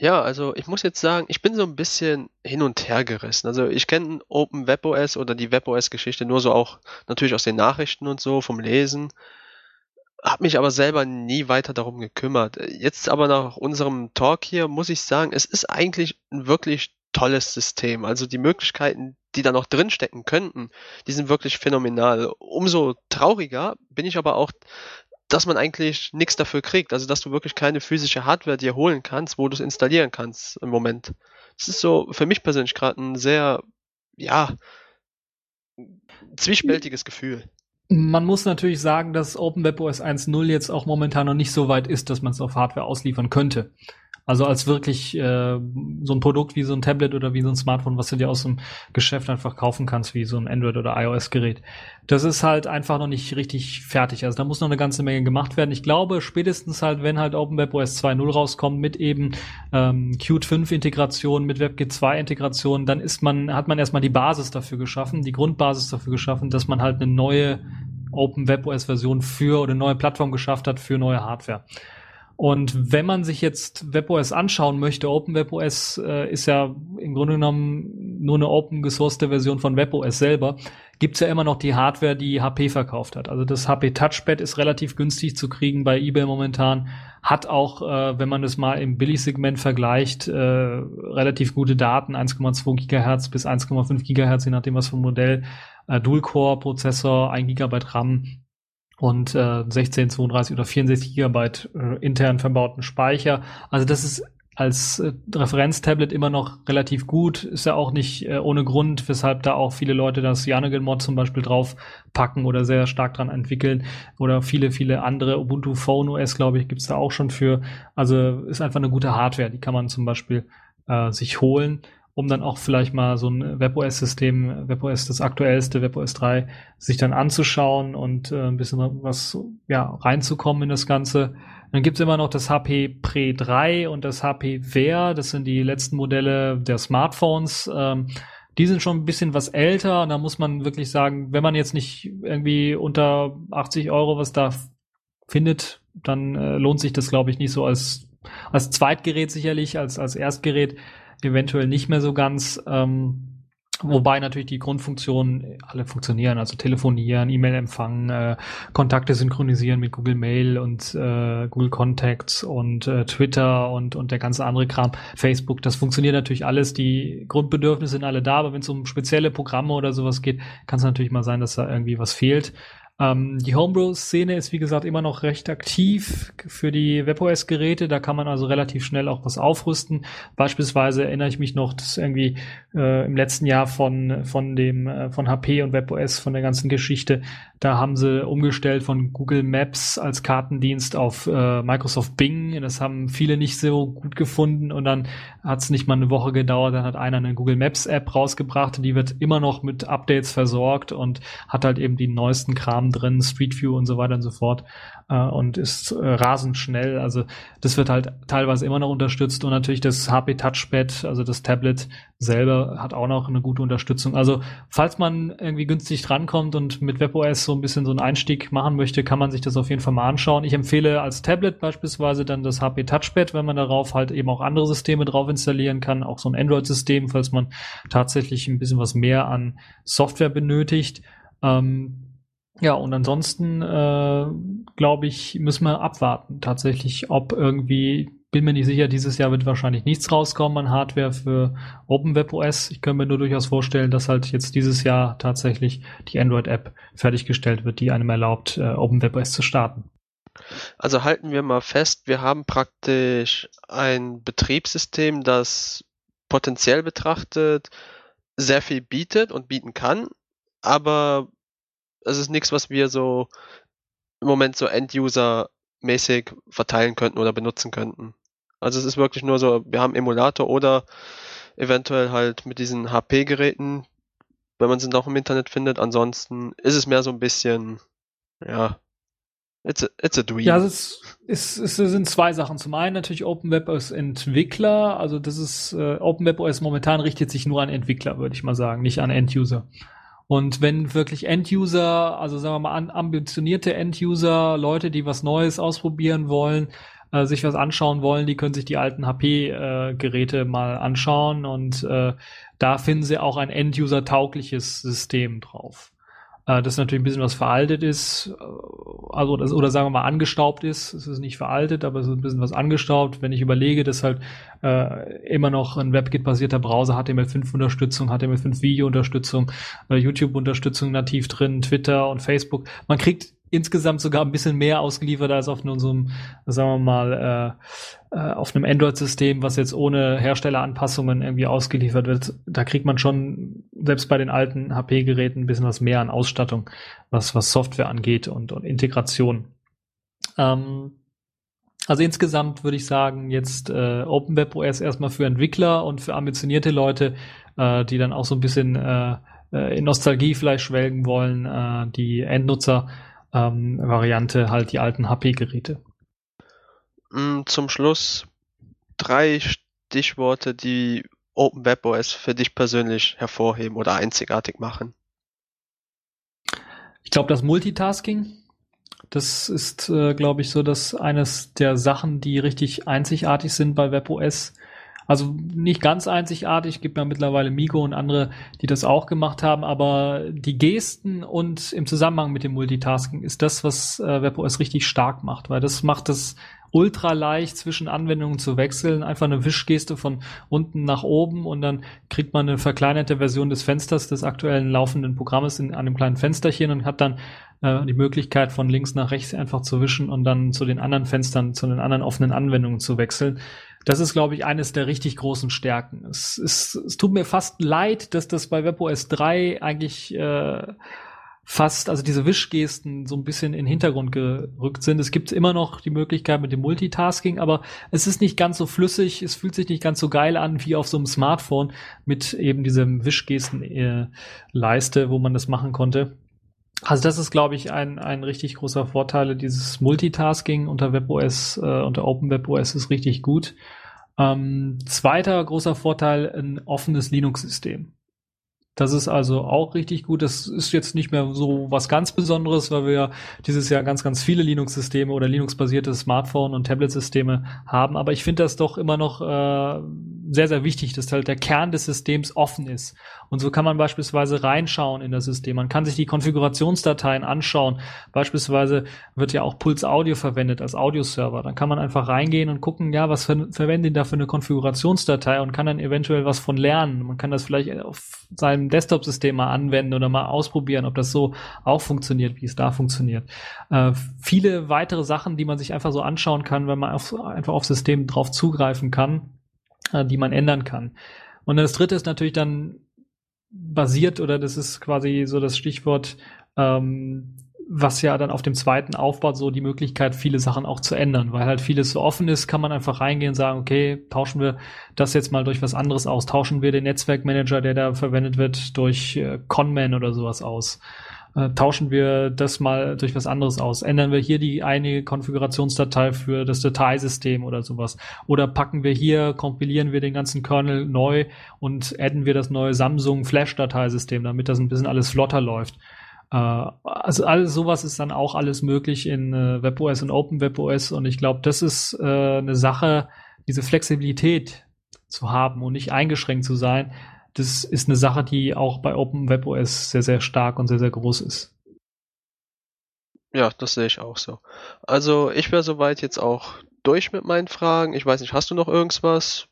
Ja, also ich muss jetzt sagen, ich bin so ein bisschen hin und her gerissen. Also ich kenne Open WebOS oder die WebOS-Geschichte nur so auch natürlich aus den Nachrichten und so, vom Lesen habe mich aber selber nie weiter darum gekümmert. Jetzt aber nach unserem Talk hier muss ich sagen, es ist eigentlich ein wirklich tolles System. Also die Möglichkeiten, die da noch drinstecken könnten, die sind wirklich phänomenal. Umso trauriger bin ich aber auch, dass man eigentlich nichts dafür kriegt. Also dass du wirklich keine physische Hardware dir holen kannst, wo du es installieren kannst im Moment. Das ist so für mich persönlich gerade ein sehr, ja, zwiespältiges Gefühl. Man muss natürlich sagen, dass OpenWebOS 1.0 jetzt auch momentan noch nicht so weit ist, dass man es auf Hardware ausliefern könnte. Also als wirklich äh, so ein Produkt wie so ein Tablet oder wie so ein Smartphone, was du dir aus dem Geschäft einfach kaufen kannst, wie so ein Android- oder iOS-Gerät. Das ist halt einfach noch nicht richtig fertig. Also da muss noch eine ganze Menge gemacht werden. Ich glaube, spätestens halt, wenn halt OpenWebOS 2.0 rauskommt mit eben ähm, Qt 5-Integration, mit WebKit 2-Integration, dann ist man, hat man erstmal die Basis dafür geschaffen, die Grundbasis dafür geschaffen, dass man halt eine neue OpenWebOS-Version für oder eine neue Plattform geschafft hat für neue Hardware. Und wenn man sich jetzt WebOS anschauen möchte, OpenWebOS äh, ist ja im Grunde genommen nur eine open gesourcete Version von WebOS selber, gibt's ja immer noch die Hardware, die HP verkauft hat. Also das HP Touchpad ist relativ günstig zu kriegen bei eBay momentan, hat auch, äh, wenn man das mal im Billigsegment vergleicht, äh, relativ gute Daten, 1,2 Gigahertz bis 1,5 Gigahertz, je nachdem was ein Modell, äh, Dual-Core-Prozessor, 1 Gigabyte RAM und äh, 16, 32 oder 64 Gigabyte äh, intern verbauten Speicher. Also das ist als äh, Referenztablet immer noch relativ gut. Ist ja auch nicht äh, ohne Grund, weshalb da auch viele Leute das Yanogen-Mod zum Beispiel drauf packen oder sehr stark dran entwickeln. Oder viele, viele andere. Ubuntu Phone OS, glaube ich, gibt's da auch schon für. Also ist einfach eine gute Hardware. Die kann man zum Beispiel äh, sich holen um dann auch vielleicht mal so ein WebOS-System, WebOS das aktuellste, WebOS 3, sich dann anzuschauen und äh, ein bisschen was ja reinzukommen in das Ganze. Dann gibt's immer noch das HP Pre 3 und das HP Wear, das sind die letzten Modelle der Smartphones. Ähm, die sind schon ein bisschen was älter und da muss man wirklich sagen, wenn man jetzt nicht irgendwie unter 80 Euro was da findet, dann äh, lohnt sich das, glaube ich, nicht so als, als Zweitgerät sicherlich, als, als Erstgerät eventuell nicht mehr so ganz. Ähm, Wobei natürlich die Grundfunktionen alle funktionieren, also telefonieren, E-Mail empfangen, äh, Kontakte synchronisieren mit Google Mail und äh, Google Contacts und äh, Twitter und, und der ganze andere Kram, Facebook, das funktioniert natürlich alles. Die Grundbedürfnisse sind alle da, aber wenn es um spezielle Programme oder sowas geht, kann es natürlich mal sein, dass da irgendwie was fehlt. Ähm, die Homebrew-Szene ist, wie gesagt, immer noch recht aktiv für die WebOS-Geräte. Da kann man also relativ schnell auch was aufrüsten. Beispielsweise erinnere ich mich noch, dass irgendwie äh, im letzten Jahr von, von dem, äh, von HP und WebOS, von der ganzen Geschichte, da haben sie umgestellt von Google Maps als Kartendienst auf äh, Microsoft Bing. Das haben viele nicht so gut gefunden und dann hat es nicht mal eine Woche gedauert. Dann hat einer eine Google Maps App rausgebracht. Die wird immer noch mit Updates versorgt und hat halt eben die neuesten Kram drin, Street View und so weiter und so fort äh, und ist äh, rasend schnell. Also das wird halt teilweise immer noch unterstützt und natürlich das HP Touchpad, also das Tablet selber hat auch noch eine gute Unterstützung. Also falls man irgendwie günstig drankommt und mit WebOS so ein bisschen so einen Einstieg machen möchte, kann man sich das auf jeden Fall mal anschauen. Ich empfehle als Tablet beispielsweise dann das HP Touchpad, wenn man darauf halt eben auch andere Systeme drauf installieren kann, auch so ein Android-System, falls man tatsächlich ein bisschen was mehr an Software benötigt. Ähm, ja, und ansonsten äh, glaube ich, müssen wir abwarten tatsächlich, ob irgendwie, bin mir nicht sicher, dieses Jahr wird wahrscheinlich nichts rauskommen an Hardware für OpenWebOS. Ich kann mir nur durchaus vorstellen, dass halt jetzt dieses Jahr tatsächlich die Android-App fertiggestellt wird, die einem erlaubt, äh, OpenWebOS zu starten. Also halten wir mal fest, wir haben praktisch ein Betriebssystem, das potenziell betrachtet sehr viel bietet und bieten kann, aber es ist nichts, was wir so im Moment so End-User-mäßig verteilen könnten oder benutzen könnten. Also es ist wirklich nur so, wir haben Emulator oder eventuell halt mit diesen HP-Geräten, wenn man sie noch im Internet findet. Ansonsten ist es mehr so ein bisschen, ja, it's a, it's a dream. Ja, es, ist, es, es sind zwei Sachen. Zum einen natürlich OpenWeb als Entwickler. Also das ist, äh, OpenWeb OS momentan richtet sich nur an Entwickler, würde ich mal sagen, nicht an End-User. Und wenn wirklich End-User, also sagen wir mal ambitionierte End-User, Leute, die was Neues ausprobieren wollen, äh, sich was anschauen wollen, die können sich die alten HP-Geräte äh, mal anschauen und äh, da finden sie auch ein End-User-taugliches System drauf äh, das natürlich ein bisschen was veraltet ist, äh, also das, oder sagen wir mal angestaubt ist. Es ist nicht veraltet, aber es ist ein bisschen was angestaubt. Wenn ich überlege, dass halt äh, immer noch ein WebKit-basierter Browser HTML5-Unterstützung, HTML5-Video-Unterstützung, äh, YouTube-Unterstützung nativ drin, Twitter und Facebook. Man kriegt insgesamt sogar ein bisschen mehr ausgeliefert als auf unserem, sagen wir mal, äh, äh, auf einem Android-System, was jetzt ohne Herstelleranpassungen irgendwie ausgeliefert wird. Da kriegt man schon selbst bei den alten HP-Geräten ein bisschen was mehr an Ausstattung, was, was Software angeht und, und Integration. Ähm, also insgesamt würde ich sagen, jetzt äh, OpenWebOS erstmal für Entwickler und für ambitionierte Leute, äh, die dann auch so ein bisschen äh, äh in Nostalgie vielleicht schwelgen wollen, äh, die Endnutzer ähm, Variante halt die alten HP-Geräte. Mm, zum Schluss drei Stichworte, die Open Web OS für dich persönlich hervorheben oder einzigartig machen. Ich glaube, das Multitasking, das ist, äh, glaube ich, so dass eines der Sachen, die richtig einzigartig sind bei WebOS. Also nicht ganz einzigartig, gibt ja mittlerweile Migo und andere, die das auch gemacht haben, aber die Gesten und im Zusammenhang mit dem Multitasking ist das, was äh, WebOS richtig stark macht, weil das macht es ultra leicht zwischen Anwendungen zu wechseln. Einfach eine Wischgeste von unten nach oben und dann kriegt man eine verkleinerte Version des Fensters des aktuellen laufenden Programmes in einem kleinen Fensterchen und hat dann äh, die Möglichkeit von links nach rechts einfach zu wischen und dann zu den anderen Fenstern, zu den anderen offenen Anwendungen zu wechseln. Das ist, glaube ich, eines der richtig großen Stärken. Es, ist, es tut mir fast leid, dass das bei WebOS 3 eigentlich äh, fast, also diese Wischgesten so ein bisschen in den Hintergrund gerückt sind. Es gibt immer noch die Möglichkeit mit dem Multitasking, aber es ist nicht ganz so flüssig, es fühlt sich nicht ganz so geil an wie auf so einem Smartphone mit eben diesem Wischgesten-Leiste, äh, wo man das machen konnte. Also das ist, glaube ich, ein, ein richtig großer Vorteil. Dieses Multitasking unter WebOS, äh, unter OpenWebOS ist richtig gut. Ähm, zweiter großer Vorteil, ein offenes Linux-System. Das ist also auch richtig gut. Das ist jetzt nicht mehr so was ganz Besonderes, weil wir dieses Jahr ganz, ganz viele Linux-Systeme oder Linux-basierte Smartphone- und Tablet-Systeme haben. Aber ich finde das doch immer noch äh, sehr, sehr wichtig, dass halt der Kern des Systems offen ist. Und so kann man beispielsweise reinschauen in das System. Man kann sich die Konfigurationsdateien anschauen. Beispielsweise wird ja auch Puls Audio verwendet als Audioserver. Dann kann man einfach reingehen und gucken, ja, was ver verwenden die da für eine Konfigurationsdatei und kann dann eventuell was von lernen. Man kann das vielleicht auf seinem Desktop-System mal anwenden oder mal ausprobieren, ob das so auch funktioniert, wie es da funktioniert. Äh, viele weitere Sachen, die man sich einfach so anschauen kann, wenn man auf, einfach auf System drauf zugreifen kann, äh, die man ändern kann. Und das dritte ist natürlich dann basiert oder das ist quasi so das Stichwort, ähm, was ja dann auf dem zweiten aufbaut, so die Möglichkeit, viele Sachen auch zu ändern, weil halt vieles so offen ist, kann man einfach reingehen und sagen, okay, tauschen wir das jetzt mal durch was anderes aus, tauschen wir den Netzwerkmanager, der da verwendet wird, durch äh, Conman oder sowas aus. Äh, tauschen wir das mal durch was anderes aus. Ändern wir hier die eine Konfigurationsdatei für das Dateisystem oder sowas. Oder packen wir hier, kompilieren wir den ganzen Kernel neu und adden wir das neue Samsung Flash-Dateisystem, damit das ein bisschen alles flotter läuft. Äh, also alles sowas ist dann auch alles möglich in äh, WebOS und OpenWebOS und ich glaube, das ist äh, eine Sache, diese Flexibilität zu haben und nicht eingeschränkt zu sein, das ist eine Sache, die auch bei OpenWebOS sehr, sehr stark und sehr, sehr groß ist. Ja, das sehe ich auch so. Also ich wäre soweit jetzt auch durch mit meinen Fragen. Ich weiß nicht, hast du noch irgendwas,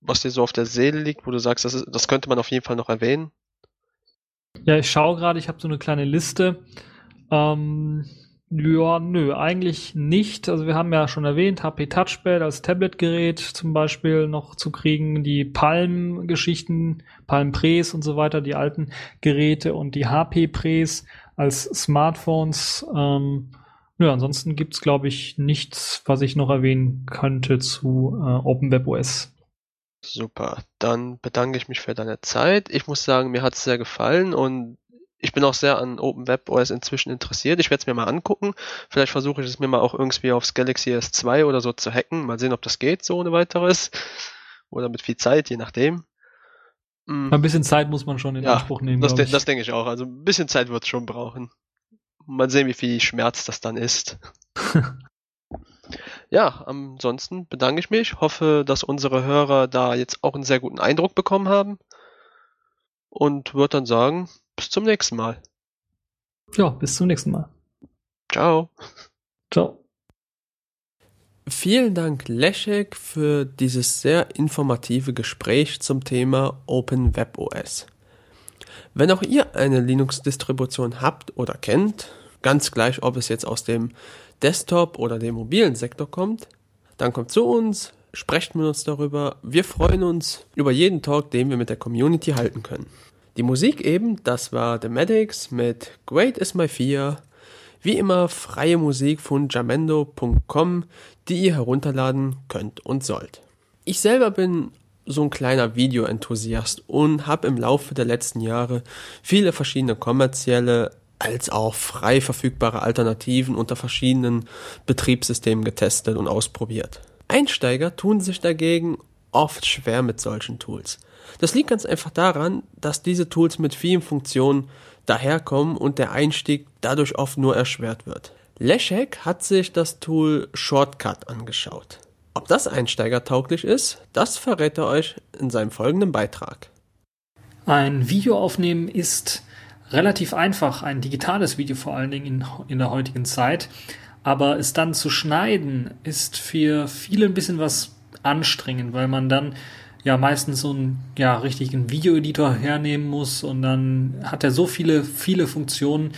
was dir so auf der Seele liegt, wo du sagst, das, ist, das könnte man auf jeden Fall noch erwähnen? Ja, ich schaue gerade, ich habe so eine kleine Liste. Ähm, ja, nö, eigentlich nicht. Also wir haben ja schon erwähnt, HP Touchpad als Tablet-Gerät zum Beispiel noch zu kriegen, die Palm-Geschichten, Palm Pres und so weiter, die alten Geräte und die HP Pres als Smartphones. Ähm, ja, ansonsten gibt's glaube ich, nichts, was ich noch erwähnen könnte zu äh, OpenWebOS. Super, dann bedanke ich mich für deine Zeit. Ich muss sagen, mir hat's sehr gefallen und ich bin auch sehr an Open Web OS inzwischen interessiert. Ich werde es mir mal angucken. Vielleicht versuche ich es mir mal auch irgendwie aufs Galaxy S2 oder so zu hacken. Mal sehen, ob das geht, so ohne weiteres. Oder mit viel Zeit, je nachdem. Mm. Ein bisschen Zeit muss man schon in ja, Anspruch nehmen. Das, de das denke ich auch. Also ein bisschen Zeit wird es schon brauchen. Mal sehen, wie viel Schmerz das dann ist. ja, ansonsten bedanke ich mich. Hoffe, dass unsere Hörer da jetzt auch einen sehr guten Eindruck bekommen haben. Und würde dann sagen, bis zum nächsten Mal. Ja, bis zum nächsten Mal. Ciao. Ciao. Vielen Dank, Leszek, für dieses sehr informative Gespräch zum Thema Open Web OS. Wenn auch ihr eine Linux-Distribution habt oder kennt, ganz gleich, ob es jetzt aus dem Desktop oder dem mobilen Sektor kommt, dann kommt zu uns, sprecht mit uns darüber. Wir freuen uns über jeden Talk, den wir mit der Community halten können. Die Musik eben, das war The Medics mit Great is My Fear. Wie immer freie Musik von jamendo.com, die ihr herunterladen könnt und sollt. Ich selber bin so ein kleiner Video-Enthusiast und habe im Laufe der letzten Jahre viele verschiedene kommerzielle als auch frei verfügbare Alternativen unter verschiedenen Betriebssystemen getestet und ausprobiert. Einsteiger tun sich dagegen oft schwer mit solchen Tools. Das liegt ganz einfach daran, dass diese Tools mit vielen Funktionen daherkommen und der Einstieg dadurch oft nur erschwert wird. Leszek hat sich das Tool Shortcut angeschaut. Ob das einsteigertauglich ist, das verrät er euch in seinem folgenden Beitrag. Ein Video aufnehmen ist relativ einfach, ein digitales Video vor allen Dingen in, in der heutigen Zeit. Aber es dann zu schneiden ist für viele ein bisschen was anstrengend, weil man dann ja meistens so einen ja, richtigen Videoeditor hernehmen muss und dann hat er so viele, viele Funktionen,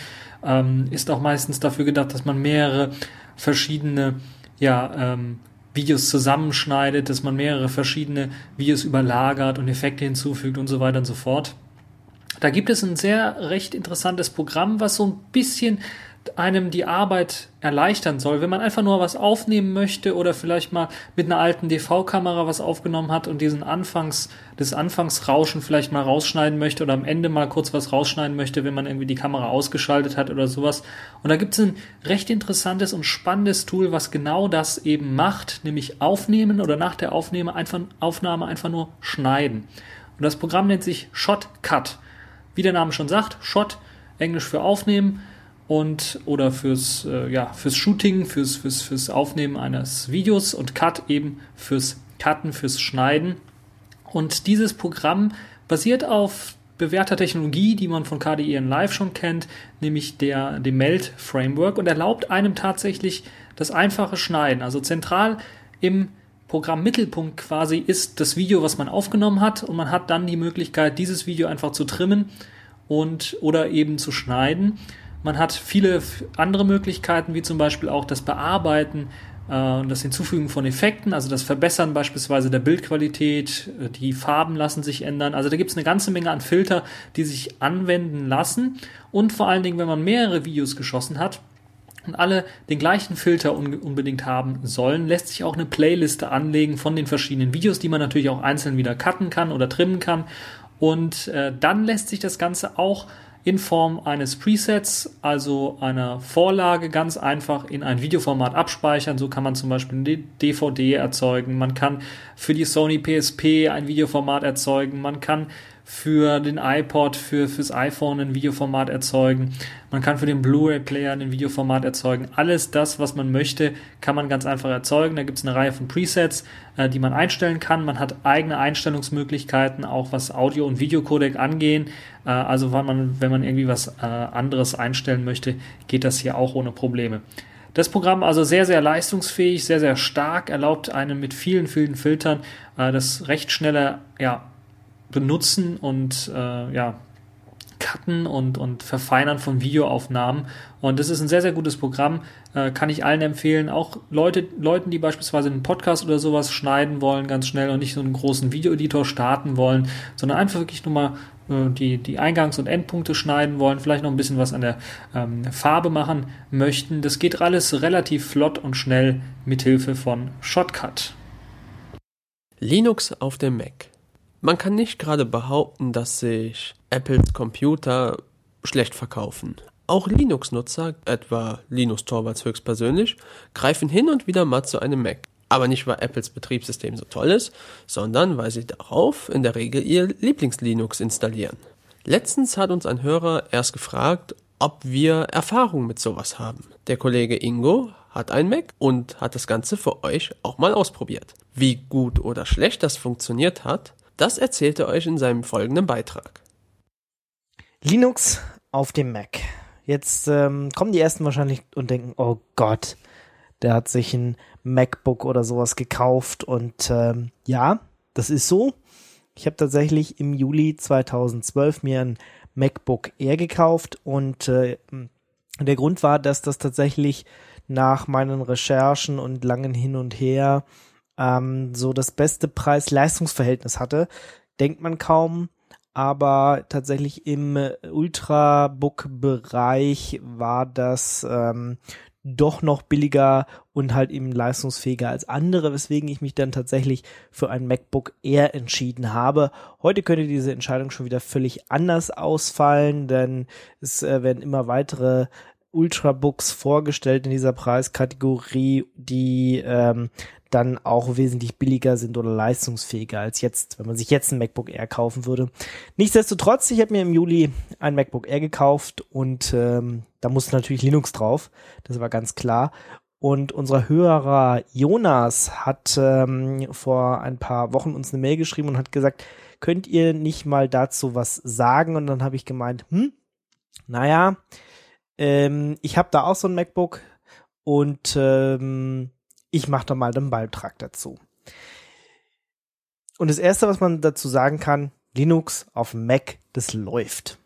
ähm, ist auch meistens dafür gedacht, dass man mehrere verschiedene ja, ähm, Videos zusammenschneidet, dass man mehrere verschiedene Videos überlagert und Effekte hinzufügt und so weiter und so fort. Da gibt es ein sehr recht interessantes Programm, was so ein bisschen einem die Arbeit erleichtern soll, wenn man einfach nur was aufnehmen möchte oder vielleicht mal mit einer alten DV-Kamera was aufgenommen hat und diesen Anfangs, das Anfangsrauschen vielleicht mal rausschneiden möchte oder am Ende mal kurz was rausschneiden möchte, wenn man irgendwie die Kamera ausgeschaltet hat oder sowas. Und da gibt es ein recht interessantes und spannendes Tool, was genau das eben macht, nämlich aufnehmen oder nach der Aufnahme einfach, Aufnahme einfach nur schneiden. Und das Programm nennt sich Shotcut. Wie der Name schon sagt, Shot, Englisch für aufnehmen und oder fürs äh, ja fürs Shooting, fürs fürs fürs Aufnehmen eines Videos und Cut eben fürs Cutten, fürs Schneiden. Und dieses Programm basiert auf bewährter Technologie, die man von KDE in Live schon kennt, nämlich der dem Meld Framework und erlaubt einem tatsächlich das einfache Schneiden. Also zentral im Programm Mittelpunkt quasi ist das Video, was man aufgenommen hat und man hat dann die Möglichkeit, dieses Video einfach zu trimmen und oder eben zu schneiden. Man hat viele andere Möglichkeiten, wie zum Beispiel auch das Bearbeiten äh, und das Hinzufügen von Effekten, also das Verbessern beispielsweise der Bildqualität, äh, die Farben lassen sich ändern. Also da gibt es eine ganze Menge an Filter, die sich anwenden lassen. Und vor allen Dingen, wenn man mehrere Videos geschossen hat, und alle den gleichen Filter un unbedingt haben sollen, lässt sich auch eine Playliste anlegen von den verschiedenen Videos, die man natürlich auch einzeln wieder cutten kann oder trimmen kann. Und äh, dann lässt sich das Ganze auch in Form eines Presets, also einer Vorlage, ganz einfach in ein Videoformat abspeichern. So kann man zum Beispiel eine DVD erzeugen. Man kann für die Sony PSP ein Videoformat erzeugen. Man kann für den iPod, für fürs iPhone ein Videoformat erzeugen. Man kann für den Blu-ray-Player ein Videoformat erzeugen. Alles das, was man möchte, kann man ganz einfach erzeugen. Da gibt es eine Reihe von Presets, äh, die man einstellen kann. Man hat eigene Einstellungsmöglichkeiten, auch was Audio- und Videocodec angehen. Äh, also wenn man, wenn man irgendwie was äh, anderes einstellen möchte, geht das hier auch ohne Probleme. Das Programm also sehr, sehr leistungsfähig, sehr, sehr stark, erlaubt einem mit vielen, vielen Filtern äh, das recht schnelle ja, Benutzen und äh, ja, Cutten und, und Verfeinern von Videoaufnahmen. Und das ist ein sehr, sehr gutes Programm. Äh, kann ich allen empfehlen. Auch Leute, Leuten, die beispielsweise einen Podcast oder sowas schneiden wollen, ganz schnell und nicht so einen großen Videoeditor starten wollen, sondern einfach wirklich nur mal äh, die, die Eingangs- und Endpunkte schneiden wollen, vielleicht noch ein bisschen was an der ähm, Farbe machen möchten. Das geht alles relativ flott und schnell mit Hilfe von Shotcut. Linux auf dem Mac. Man kann nicht gerade behaupten, dass sich Apples Computer schlecht verkaufen. Auch Linux-Nutzer, etwa Linus Torvalds höchstpersönlich, greifen hin und wieder mal zu einem Mac. Aber nicht, weil Apples Betriebssystem so toll ist, sondern weil sie darauf in der Regel ihr Lieblings-Linux installieren. Letztens hat uns ein Hörer erst gefragt, ob wir Erfahrung mit sowas haben. Der Kollege Ingo hat ein Mac und hat das Ganze für euch auch mal ausprobiert. Wie gut oder schlecht das funktioniert hat, das erzählt er euch in seinem folgenden Beitrag. Linux auf dem Mac. Jetzt ähm, kommen die ersten wahrscheinlich und denken, oh Gott, der hat sich ein MacBook oder sowas gekauft und ähm, ja, das ist so. Ich habe tatsächlich im Juli 2012 mir ein MacBook Air gekauft und äh, der Grund war, dass das tatsächlich nach meinen Recherchen und langen Hin und Her ähm, so das beste Preis-Leistungsverhältnis hatte. Denkt man kaum, aber tatsächlich im Ultrabook-Bereich war das ähm, doch noch billiger und halt eben leistungsfähiger als andere, weswegen ich mich dann tatsächlich für ein MacBook Air entschieden habe. Heute könnte diese Entscheidung schon wieder völlig anders ausfallen, denn es äh, werden immer weitere Ultrabooks vorgestellt in dieser Preiskategorie, die ähm, dann auch wesentlich billiger sind oder leistungsfähiger als jetzt, wenn man sich jetzt ein MacBook Air kaufen würde. Nichtsdestotrotz, ich habe mir im Juli ein MacBook Air gekauft und ähm, da musste natürlich Linux drauf, das war ganz klar. Und unser Hörer Jonas hat ähm, vor ein paar Wochen uns eine Mail geschrieben und hat gesagt, könnt ihr nicht mal dazu was sagen? Und dann habe ich gemeint, hm, naja, ähm, ich habe da auch so ein MacBook und ähm, ich mache da mal den Beitrag dazu. Und das Erste, was man dazu sagen kann, Linux auf Mac, das läuft.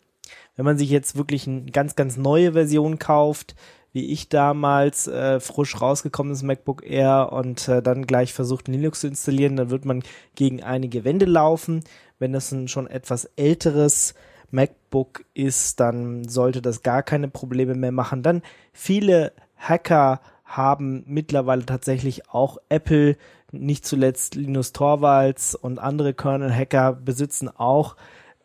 Wenn man sich jetzt wirklich eine ganz, ganz neue Version kauft, wie ich damals äh, frisch rausgekommenes MacBook Air und äh, dann gleich versucht Linux zu installieren, dann wird man gegen einige Wände laufen. Wenn das ein schon etwas älteres MacBook ist, dann sollte das gar keine Probleme mehr machen. Dann viele Hacker haben mittlerweile tatsächlich auch Apple, nicht zuletzt Linus Torvalds und andere Kernel-Hacker besitzen auch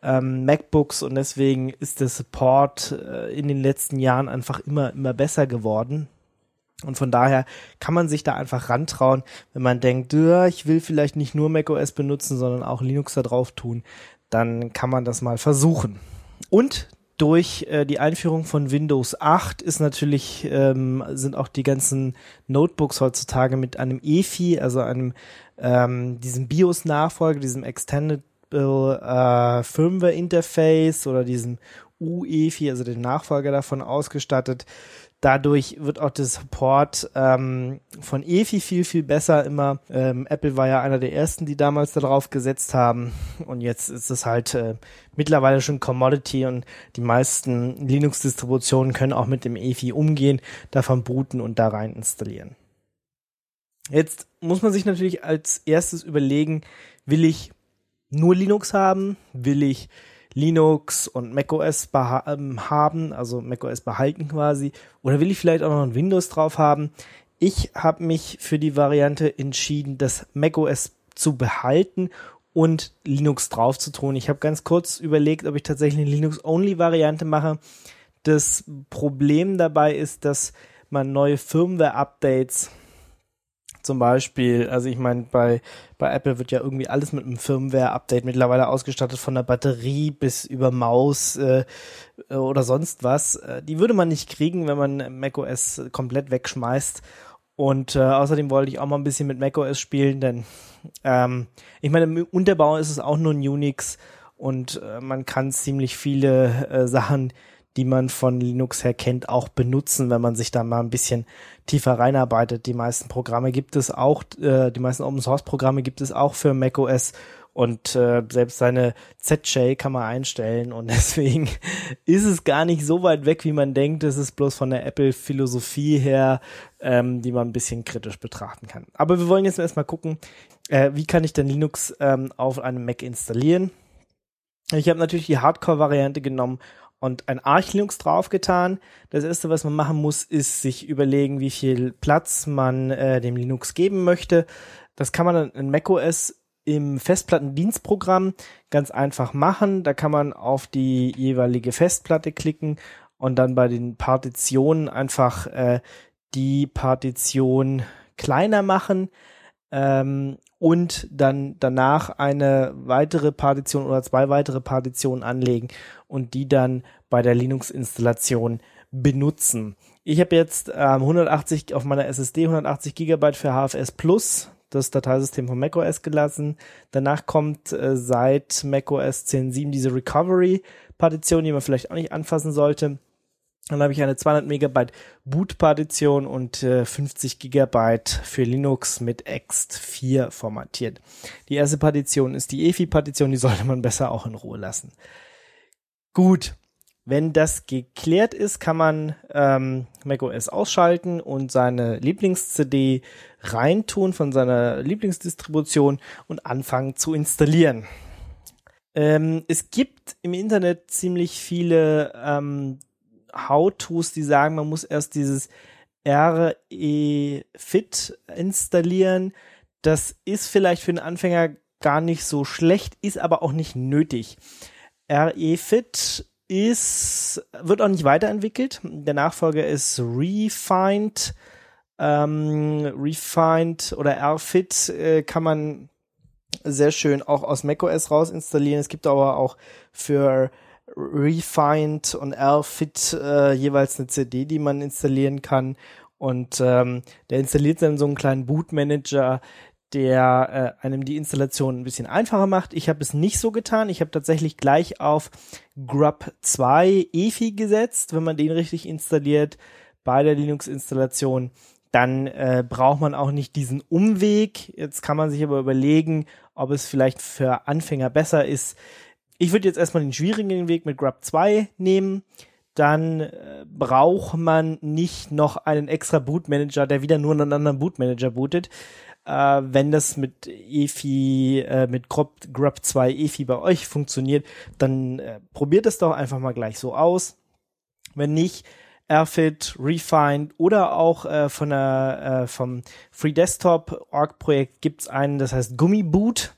ähm, MacBooks und deswegen ist der Support äh, in den letzten Jahren einfach immer, immer besser geworden. Und von daher kann man sich da einfach rantrauen, wenn man denkt, ich will vielleicht nicht nur macOS benutzen, sondern auch Linux da drauf tun, dann kann man das mal versuchen. Und durch äh, die Einführung von Windows 8 ist natürlich ähm, sind auch die ganzen Notebooks heutzutage mit einem EFI, also einem ähm, diesem BIOS-Nachfolger, diesem Extended äh, Firmware Interface oder diesem UEFI, also dem Nachfolger davon ausgestattet. Dadurch wird auch der Support ähm, von EFI viel, viel besser immer. Ähm, Apple war ja einer der ersten, die damals darauf gesetzt haben. Und jetzt ist es halt äh, mittlerweile schon Commodity und die meisten Linux-Distributionen können auch mit dem EFI umgehen, davon booten und da rein installieren. Jetzt muss man sich natürlich als erstes überlegen, will ich nur Linux haben? Will ich Linux und macOS ähm, haben, also macOS behalten quasi? Oder will ich vielleicht auch noch ein Windows drauf haben? Ich habe mich für die Variante entschieden, das macOS zu behalten und Linux drauf zu tun. Ich habe ganz kurz überlegt, ob ich tatsächlich eine Linux-Only-Variante mache. Das Problem dabei ist, dass man neue Firmware-Updates zum Beispiel, also ich meine, bei, bei Apple wird ja irgendwie alles mit einem Firmware-Update mittlerweile ausgestattet, von der Batterie bis über Maus äh, oder sonst was. Äh, die würde man nicht kriegen, wenn man macOS komplett wegschmeißt. Und äh, außerdem wollte ich auch mal ein bisschen mit macOS spielen, denn ähm, ich meine, im Unterbau ist es auch nur ein Unix und äh, man kann ziemlich viele äh, Sachen die man von Linux her kennt, auch benutzen, wenn man sich da mal ein bisschen tiefer reinarbeitet. Die meisten Programme gibt es auch, äh, die meisten Open Source Programme gibt es auch für macOS und äh, selbst seine Z-Shay kann man einstellen und deswegen ist es gar nicht so weit weg, wie man denkt. Es ist bloß von der Apple-Philosophie her, ähm, die man ein bisschen kritisch betrachten kann. Aber wir wollen jetzt erstmal gucken, äh, wie kann ich denn Linux ähm, auf einem Mac installieren. Ich habe natürlich die Hardcore-Variante genommen und ein Arch Linux draufgetan. Das erste, was man machen muss, ist sich überlegen, wie viel Platz man äh, dem Linux geben möchte. Das kann man dann in macOS im Festplattendienstprogramm ganz einfach machen. Da kann man auf die jeweilige Festplatte klicken und dann bei den Partitionen einfach äh, die Partition kleiner machen ähm, und dann danach eine weitere Partition oder zwei weitere Partitionen anlegen und die dann bei der Linux-Installation benutzen. Ich habe jetzt ähm, 180 auf meiner SSD 180 Gigabyte für HFS Plus das Dateisystem von macOS gelassen. Danach kommt äh, seit macOS 10.7 diese Recovery-Partition, die man vielleicht auch nicht anfassen sollte. Dann habe ich eine 200 Megabyte Boot-Partition und äh, 50 Gigabyte für Linux mit ext4 formatiert. Die erste Partition ist die EFI-Partition, die sollte man besser auch in Ruhe lassen. Gut, wenn das geklärt ist, kann man ähm, macOS ausschalten und seine Lieblings-CD reintun von seiner Lieblingsdistribution und anfangen zu installieren. Ähm, es gibt im Internet ziemlich viele ähm, How-Tos, die sagen, man muss erst dieses RE-Fit installieren. Das ist vielleicht für einen Anfänger gar nicht so schlecht, ist aber auch nicht nötig. RE-Fit ist, wird auch nicht weiterentwickelt. Der Nachfolger ist Refined. Ähm, Refined oder RFit äh, kann man sehr schön auch aus macOS raus installieren. Es gibt aber auch für Refined und RFit äh, jeweils eine CD, die man installieren kann. Und ähm, der installiert dann so einen kleinen Bootmanager, der äh, einem die Installation ein bisschen einfacher macht. Ich habe es nicht so getan. Ich habe tatsächlich gleich auf Grub 2 EFI gesetzt. Wenn man den richtig installiert bei der Linux-Installation, dann äh, braucht man auch nicht diesen Umweg. Jetzt kann man sich aber überlegen, ob es vielleicht für Anfänger besser ist. Ich würde jetzt erstmal den schwierigen Weg mit Grub 2 nehmen. Dann äh, braucht man nicht noch einen extra Bootmanager, der wieder nur einen anderen Bootmanager bootet äh, wenn das mit EFI, äh, mit Grub, Grub 2 EFI bei euch funktioniert, dann äh, probiert es doch einfach mal gleich so aus. Wenn nicht, Airfit, Refined oder auch äh, von der, äh, vom Free Desktop Org Projekt gibt's einen, das heißt Gummiboot.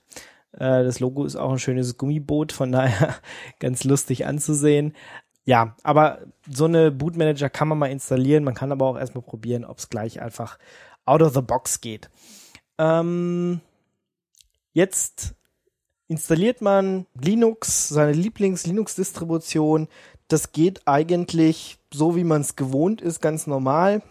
Äh, das Logo ist auch ein schönes Gummiboot, von daher ganz lustig anzusehen. Ja, aber so eine Bootmanager kann man mal installieren. Man kann aber auch erstmal probieren, ob es gleich einfach out of the box geht. Ähm, jetzt installiert man Linux, seine Lieblings-Linux-Distribution. Das geht eigentlich so, wie man es gewohnt ist, ganz normal.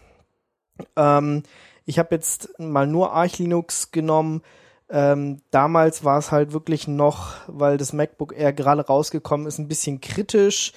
Ähm, ich habe jetzt mal nur Arch Linux genommen. Ähm, damals war es halt wirklich noch, weil das MacBook Air gerade rausgekommen ist, ein bisschen kritisch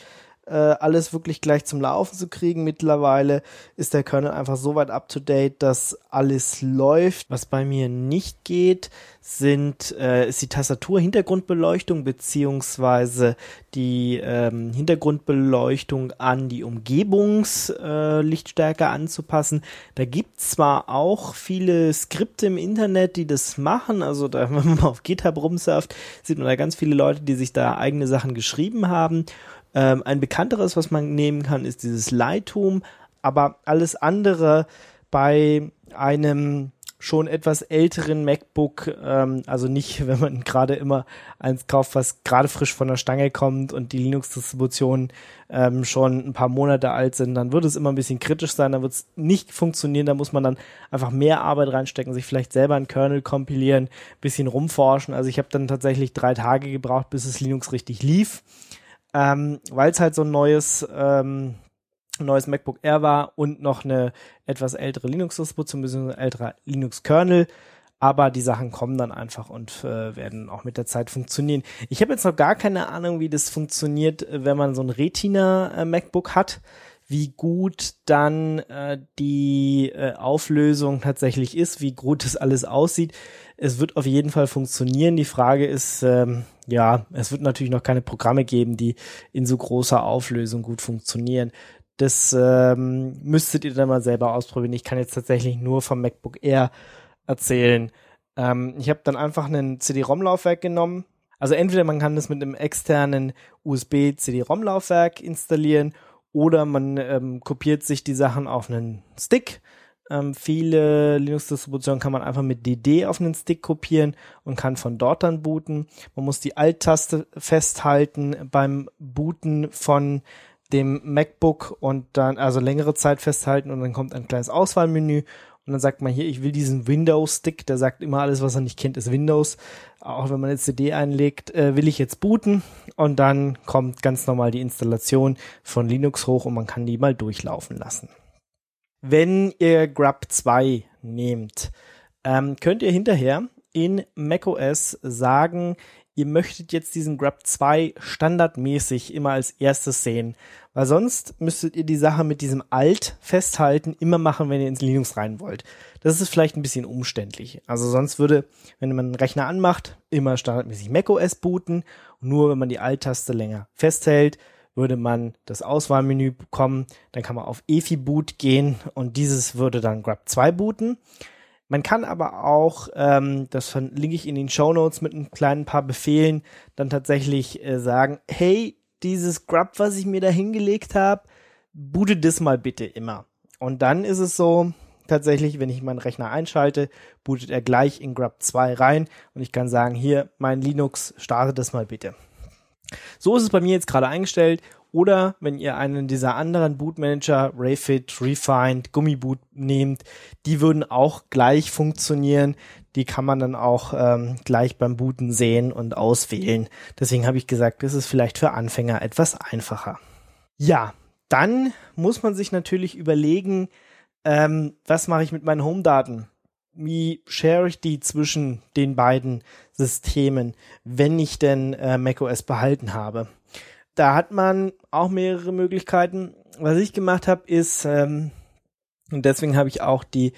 äh, alles wirklich gleich zum Laufen zu kriegen. Mittlerweile ist der Kernel einfach so weit up to date, dass alles läuft. Was bei mir nicht geht, sind äh, ist die Tastatur-Hintergrundbeleuchtung beziehungsweise die ähm, Hintergrundbeleuchtung an die Umgebungslichtstärke äh, anzupassen. Da gibt's zwar auch viele Skripte im Internet, die das machen. Also da, wenn man auf GitHub rumsurft, sieht man da ganz viele Leute, die sich da eigene Sachen geschrieben haben. Ähm, ein bekannteres, was man nehmen kann, ist dieses Lightroom, aber alles andere bei einem schon etwas älteren MacBook, ähm, also nicht, wenn man gerade immer eins kauft, was gerade frisch von der Stange kommt und die Linux-Distributionen ähm, schon ein paar Monate alt sind, dann wird es immer ein bisschen kritisch sein, dann wird es nicht funktionieren, da muss man dann einfach mehr Arbeit reinstecken, sich vielleicht selber einen Kernel kompilieren, bisschen rumforschen. Also ich habe dann tatsächlich drei Tage gebraucht, bis es Linux richtig lief ähm, weil es halt so ein neues, ähm, neues MacBook Air war und noch eine etwas ältere Linux-Distribution, bzw. älterer Linux-Kernel. Aber die Sachen kommen dann einfach und äh, werden auch mit der Zeit funktionieren. Ich habe jetzt noch gar keine Ahnung, wie das funktioniert, wenn man so ein Retina-MacBook äh, hat wie gut dann äh, die äh, Auflösung tatsächlich ist, wie gut das alles aussieht. Es wird auf jeden Fall funktionieren. Die Frage ist, ähm, ja, es wird natürlich noch keine Programme geben, die in so großer Auflösung gut funktionieren. Das ähm, müsstet ihr dann mal selber ausprobieren. Ich kann jetzt tatsächlich nur vom MacBook Air erzählen. Ähm, ich habe dann einfach ein CD-ROM-Laufwerk genommen. Also entweder man kann das mit einem externen USB-CD-ROM-Laufwerk installieren oder man ähm, kopiert sich die Sachen auf einen Stick ähm, viele Linux-Distributionen kann man einfach mit DD auf einen Stick kopieren und kann von dort dann booten. Man muss die Alt-Taste festhalten beim Booten von dem MacBook und dann also längere Zeit festhalten und dann kommt ein kleines Auswahlmenü und dann sagt man hier, ich will diesen Windows-Stick, der sagt immer alles, was er nicht kennt, ist Windows. Auch wenn man eine CD einlegt, äh, will ich jetzt booten und dann kommt ganz normal die Installation von Linux hoch und man kann die mal durchlaufen lassen. Wenn ihr Grub 2 nehmt, ähm, könnt ihr hinterher in macOS sagen, ihr möchtet jetzt diesen Grub 2 standardmäßig immer als erstes sehen, weil sonst müsstet ihr die Sache mit diesem Alt festhalten immer machen, wenn ihr ins Linux rein wollt. Das ist vielleicht ein bisschen umständlich. Also sonst würde, wenn man einen Rechner anmacht, immer standardmäßig macOS booten und nur wenn man die Alt-Taste länger festhält, würde man das Auswahlmenü bekommen, dann kann man auf EFI Boot gehen und dieses würde dann Grub 2 booten. Man kann aber auch, ähm, das verlinke ich in den Show Notes mit einem kleinen paar Befehlen, dann tatsächlich äh, sagen, hey, dieses Grub, was ich mir da hingelegt habe, boote das mal bitte immer. Und dann ist es so, tatsächlich, wenn ich meinen Rechner einschalte, bootet er gleich in Grub 2 rein und ich kann sagen, hier, mein Linux, starte das mal bitte. So ist es bei mir jetzt gerade eingestellt. Oder wenn ihr einen dieser anderen Bootmanager, Rayfit, Refined, Gummiboot nehmt, die würden auch gleich funktionieren. Die kann man dann auch ähm, gleich beim Booten sehen und auswählen. Deswegen habe ich gesagt, das ist vielleicht für Anfänger etwas einfacher. Ja, dann muss man sich natürlich überlegen, ähm, was mache ich mit meinen Home-Daten? Wie share ich die zwischen den beiden Systemen, wenn ich denn äh, macOS behalten habe? Da hat man auch mehrere Möglichkeiten. Was ich gemacht habe, ist, ähm, und deswegen habe ich auch die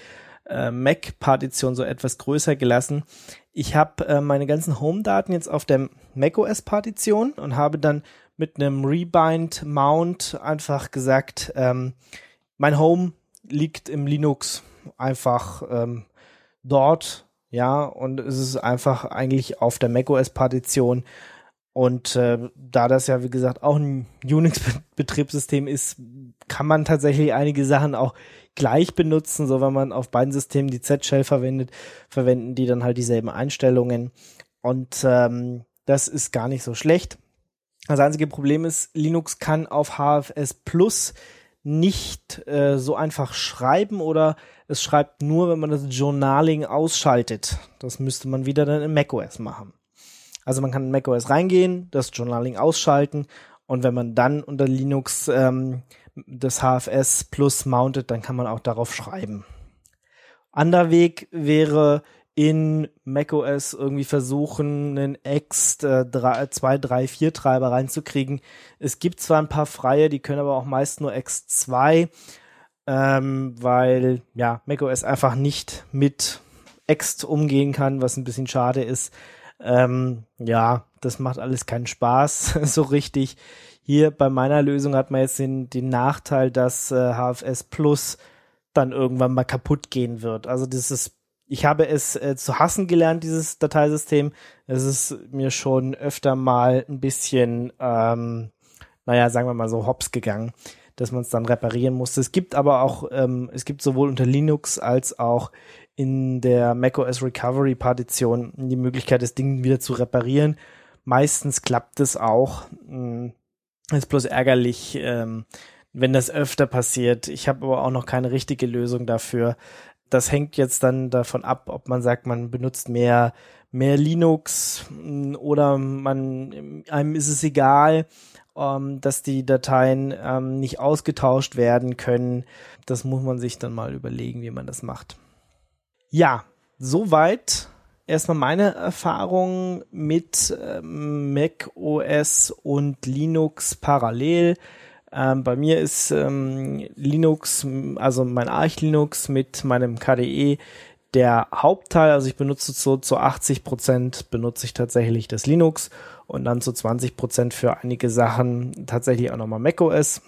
äh, Mac-Partition so etwas größer gelassen. Ich habe äh, meine ganzen Home-Daten jetzt auf der macOS-Partition und habe dann mit einem Rebind-Mount einfach gesagt, ähm, mein Home liegt im Linux einfach ähm, dort, ja, und es ist einfach eigentlich auf der macOS-Partition. Und äh, da das ja, wie gesagt, auch ein Unix-Betriebssystem ist, kann man tatsächlich einige Sachen auch gleich benutzen, so wenn man auf beiden Systemen die Z-Shell verwendet, verwenden die dann halt dieselben Einstellungen. Und ähm, das ist gar nicht so schlecht. Das einzige Problem ist, Linux kann auf HFS Plus nicht äh, so einfach schreiben oder es schreibt nur, wenn man das Journaling ausschaltet. Das müsste man wieder dann in macOS machen. Also man kann in macOS reingehen, das Journaling ausschalten und wenn man dann unter Linux ähm, das HFS Plus mountet, dann kann man auch darauf schreiben. Anderer Weg wäre in macOS irgendwie versuchen, einen X äh, 2, 3, 4 Treiber reinzukriegen. Es gibt zwar ein paar freie, die können aber auch meist nur X2, ähm, weil ja macOS einfach nicht mit Ext umgehen kann, was ein bisschen schade ist. Ähm, ja, das macht alles keinen Spaß so richtig. Hier bei meiner Lösung hat man jetzt den, den Nachteil, dass äh, HFS Plus dann irgendwann mal kaputt gehen wird. Also ist ich habe es äh, zu hassen gelernt, dieses Dateisystem. Es ist mir schon öfter mal ein bisschen, ähm, naja, sagen wir mal so hops gegangen, dass man es dann reparieren musste. Es gibt aber auch, ähm, es gibt sowohl unter Linux als auch in der macOS Recovery Partition die Möglichkeit, das Ding wieder zu reparieren. Meistens klappt es auch. Hm, ist bloß ärgerlich, ähm, wenn das öfter passiert. Ich habe aber auch noch keine richtige Lösung dafür das hängt jetzt dann davon ab, ob man sagt, man benutzt mehr mehr Linux mm, oder man einem ist es egal, ähm, dass die Dateien ähm, nicht ausgetauscht werden können. Das muss man sich dann mal überlegen, wie man das macht. Ja, soweit erstmal meine Erfahrung mit ähm, Mac OS und Linux parallel. Ähm, bei mir ist ähm, Linux, also mein Arch Linux mit meinem KDE der Hauptteil. Also ich benutze so zu 80 Prozent benutze ich tatsächlich das Linux und dann zu 20 Prozent für einige Sachen tatsächlich auch nochmal macOS.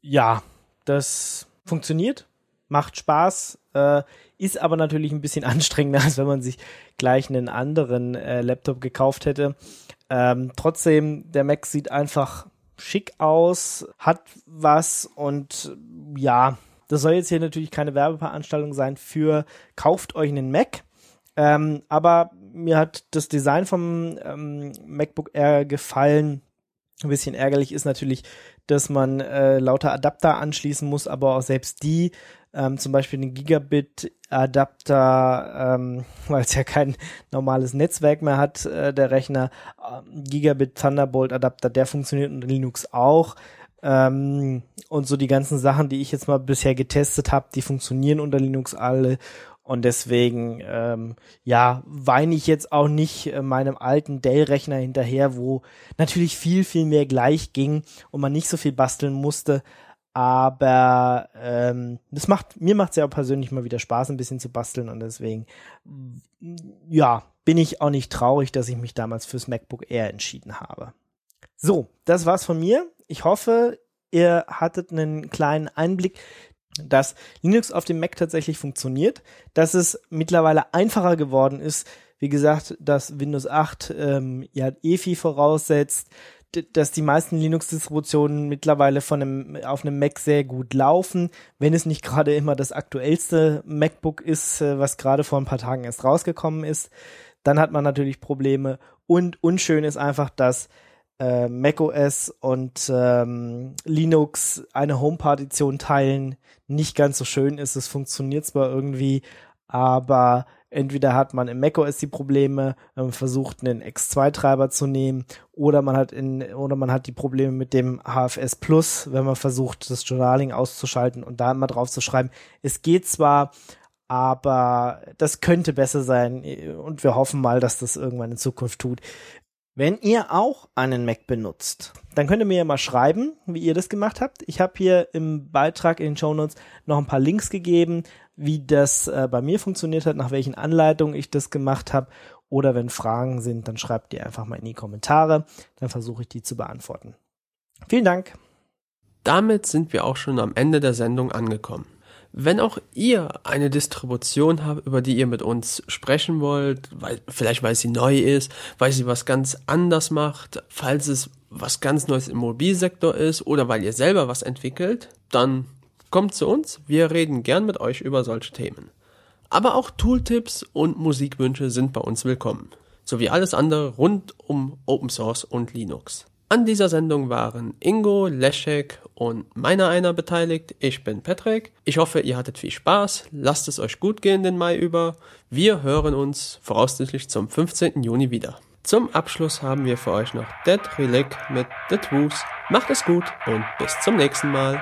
Ja, das funktioniert, macht Spaß, äh, ist aber natürlich ein bisschen anstrengender, als wenn man sich gleich einen anderen äh, Laptop gekauft hätte. Ähm, trotzdem, der Mac sieht einfach schick aus, hat was und ja, das soll jetzt hier natürlich keine Werbeveranstaltung sein für kauft euch einen Mac. Ähm, aber mir hat das Design vom ähm, MacBook Air gefallen. Ein bisschen ärgerlich ist natürlich, dass man äh, lauter Adapter anschließen muss, aber auch selbst die ähm, zum Beispiel den Gigabit-Adapter, ähm, weil es ja kein normales Netzwerk mehr hat, äh, der Rechner, ähm, Gigabit Thunderbolt-Adapter, der funktioniert unter Linux auch. Ähm, und so die ganzen Sachen, die ich jetzt mal bisher getestet habe, die funktionieren unter Linux alle. Und deswegen, ähm, ja, weine ich jetzt auch nicht äh, meinem alten Dell-Rechner hinterher, wo natürlich viel, viel mehr gleich ging und man nicht so viel basteln musste. Aber ähm, das macht, mir macht es ja auch persönlich mal wieder Spaß, ein bisschen zu basteln und deswegen, ja, bin ich auch nicht traurig, dass ich mich damals fürs MacBook Air entschieden habe. So, das war's von mir. Ich hoffe, ihr hattet einen kleinen Einblick, dass Linux auf dem Mac tatsächlich funktioniert, dass es mittlerweile einfacher geworden ist. Wie gesagt, dass Windows 8 ähm, ja EFI voraussetzt, dass die meisten Linux-Distributionen mittlerweile von einem, auf einem Mac sehr gut laufen, wenn es nicht gerade immer das aktuellste MacBook ist, äh, was gerade vor ein paar Tagen erst rausgekommen ist. Dann hat man natürlich Probleme. Und unschön ist einfach, dass äh, macOS und ähm, Linux eine Home-Partition teilen, nicht ganz so schön ist. Es funktioniert zwar irgendwie, aber Entweder hat man im macOS die Probleme, man versucht, einen X2-Treiber zu nehmen, oder man hat in, oder man hat die Probleme mit dem HFS Plus, wenn man versucht, das Journaling auszuschalten und da immer drauf zu schreiben. Es geht zwar, aber das könnte besser sein und wir hoffen mal, dass das irgendwann in Zukunft tut. Wenn ihr auch einen Mac benutzt, dann könnt ihr mir ja mal schreiben, wie ihr das gemacht habt. Ich habe hier im Beitrag in den Show Notes noch ein paar Links gegeben, wie das äh, bei mir funktioniert hat, nach welchen Anleitungen ich das gemacht habe. Oder wenn Fragen sind, dann schreibt ihr einfach mal in die Kommentare. Dann versuche ich die zu beantworten. Vielen Dank. Damit sind wir auch schon am Ende der Sendung angekommen. Wenn auch ihr eine Distribution habt, über die ihr mit uns sprechen wollt, weil, vielleicht weil sie neu ist, weil sie was ganz anders macht, falls es was ganz Neues im Mobilsektor ist oder weil ihr selber was entwickelt, dann kommt zu uns. Wir reden gern mit euch über solche Themen. Aber auch Tooltips und Musikwünsche sind bei uns willkommen. Sowie alles andere rund um Open Source und Linux. An dieser Sendung waren Ingo, Leszek und meiner einer beteiligt. Ich bin Patrick. Ich hoffe, ihr hattet viel Spaß. Lasst es euch gut gehen den Mai über. Wir hören uns voraussichtlich zum 15. Juni wieder. Zum Abschluss haben wir für euch noch Dead Relic mit The Twos. Macht es gut und bis zum nächsten Mal.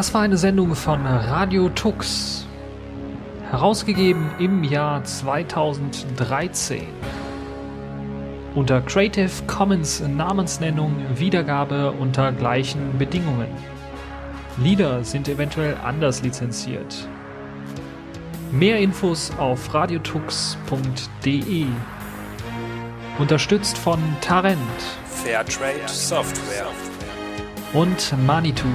Das war eine Sendung von Radio Tux, herausgegeben im Jahr 2013. Unter Creative Commons Namensnennung Wiedergabe unter gleichen Bedingungen. Lieder sind eventuell anders lizenziert. Mehr Infos auf radiotux.de. Unterstützt von Tarent Fairtrade Software. und Manitou.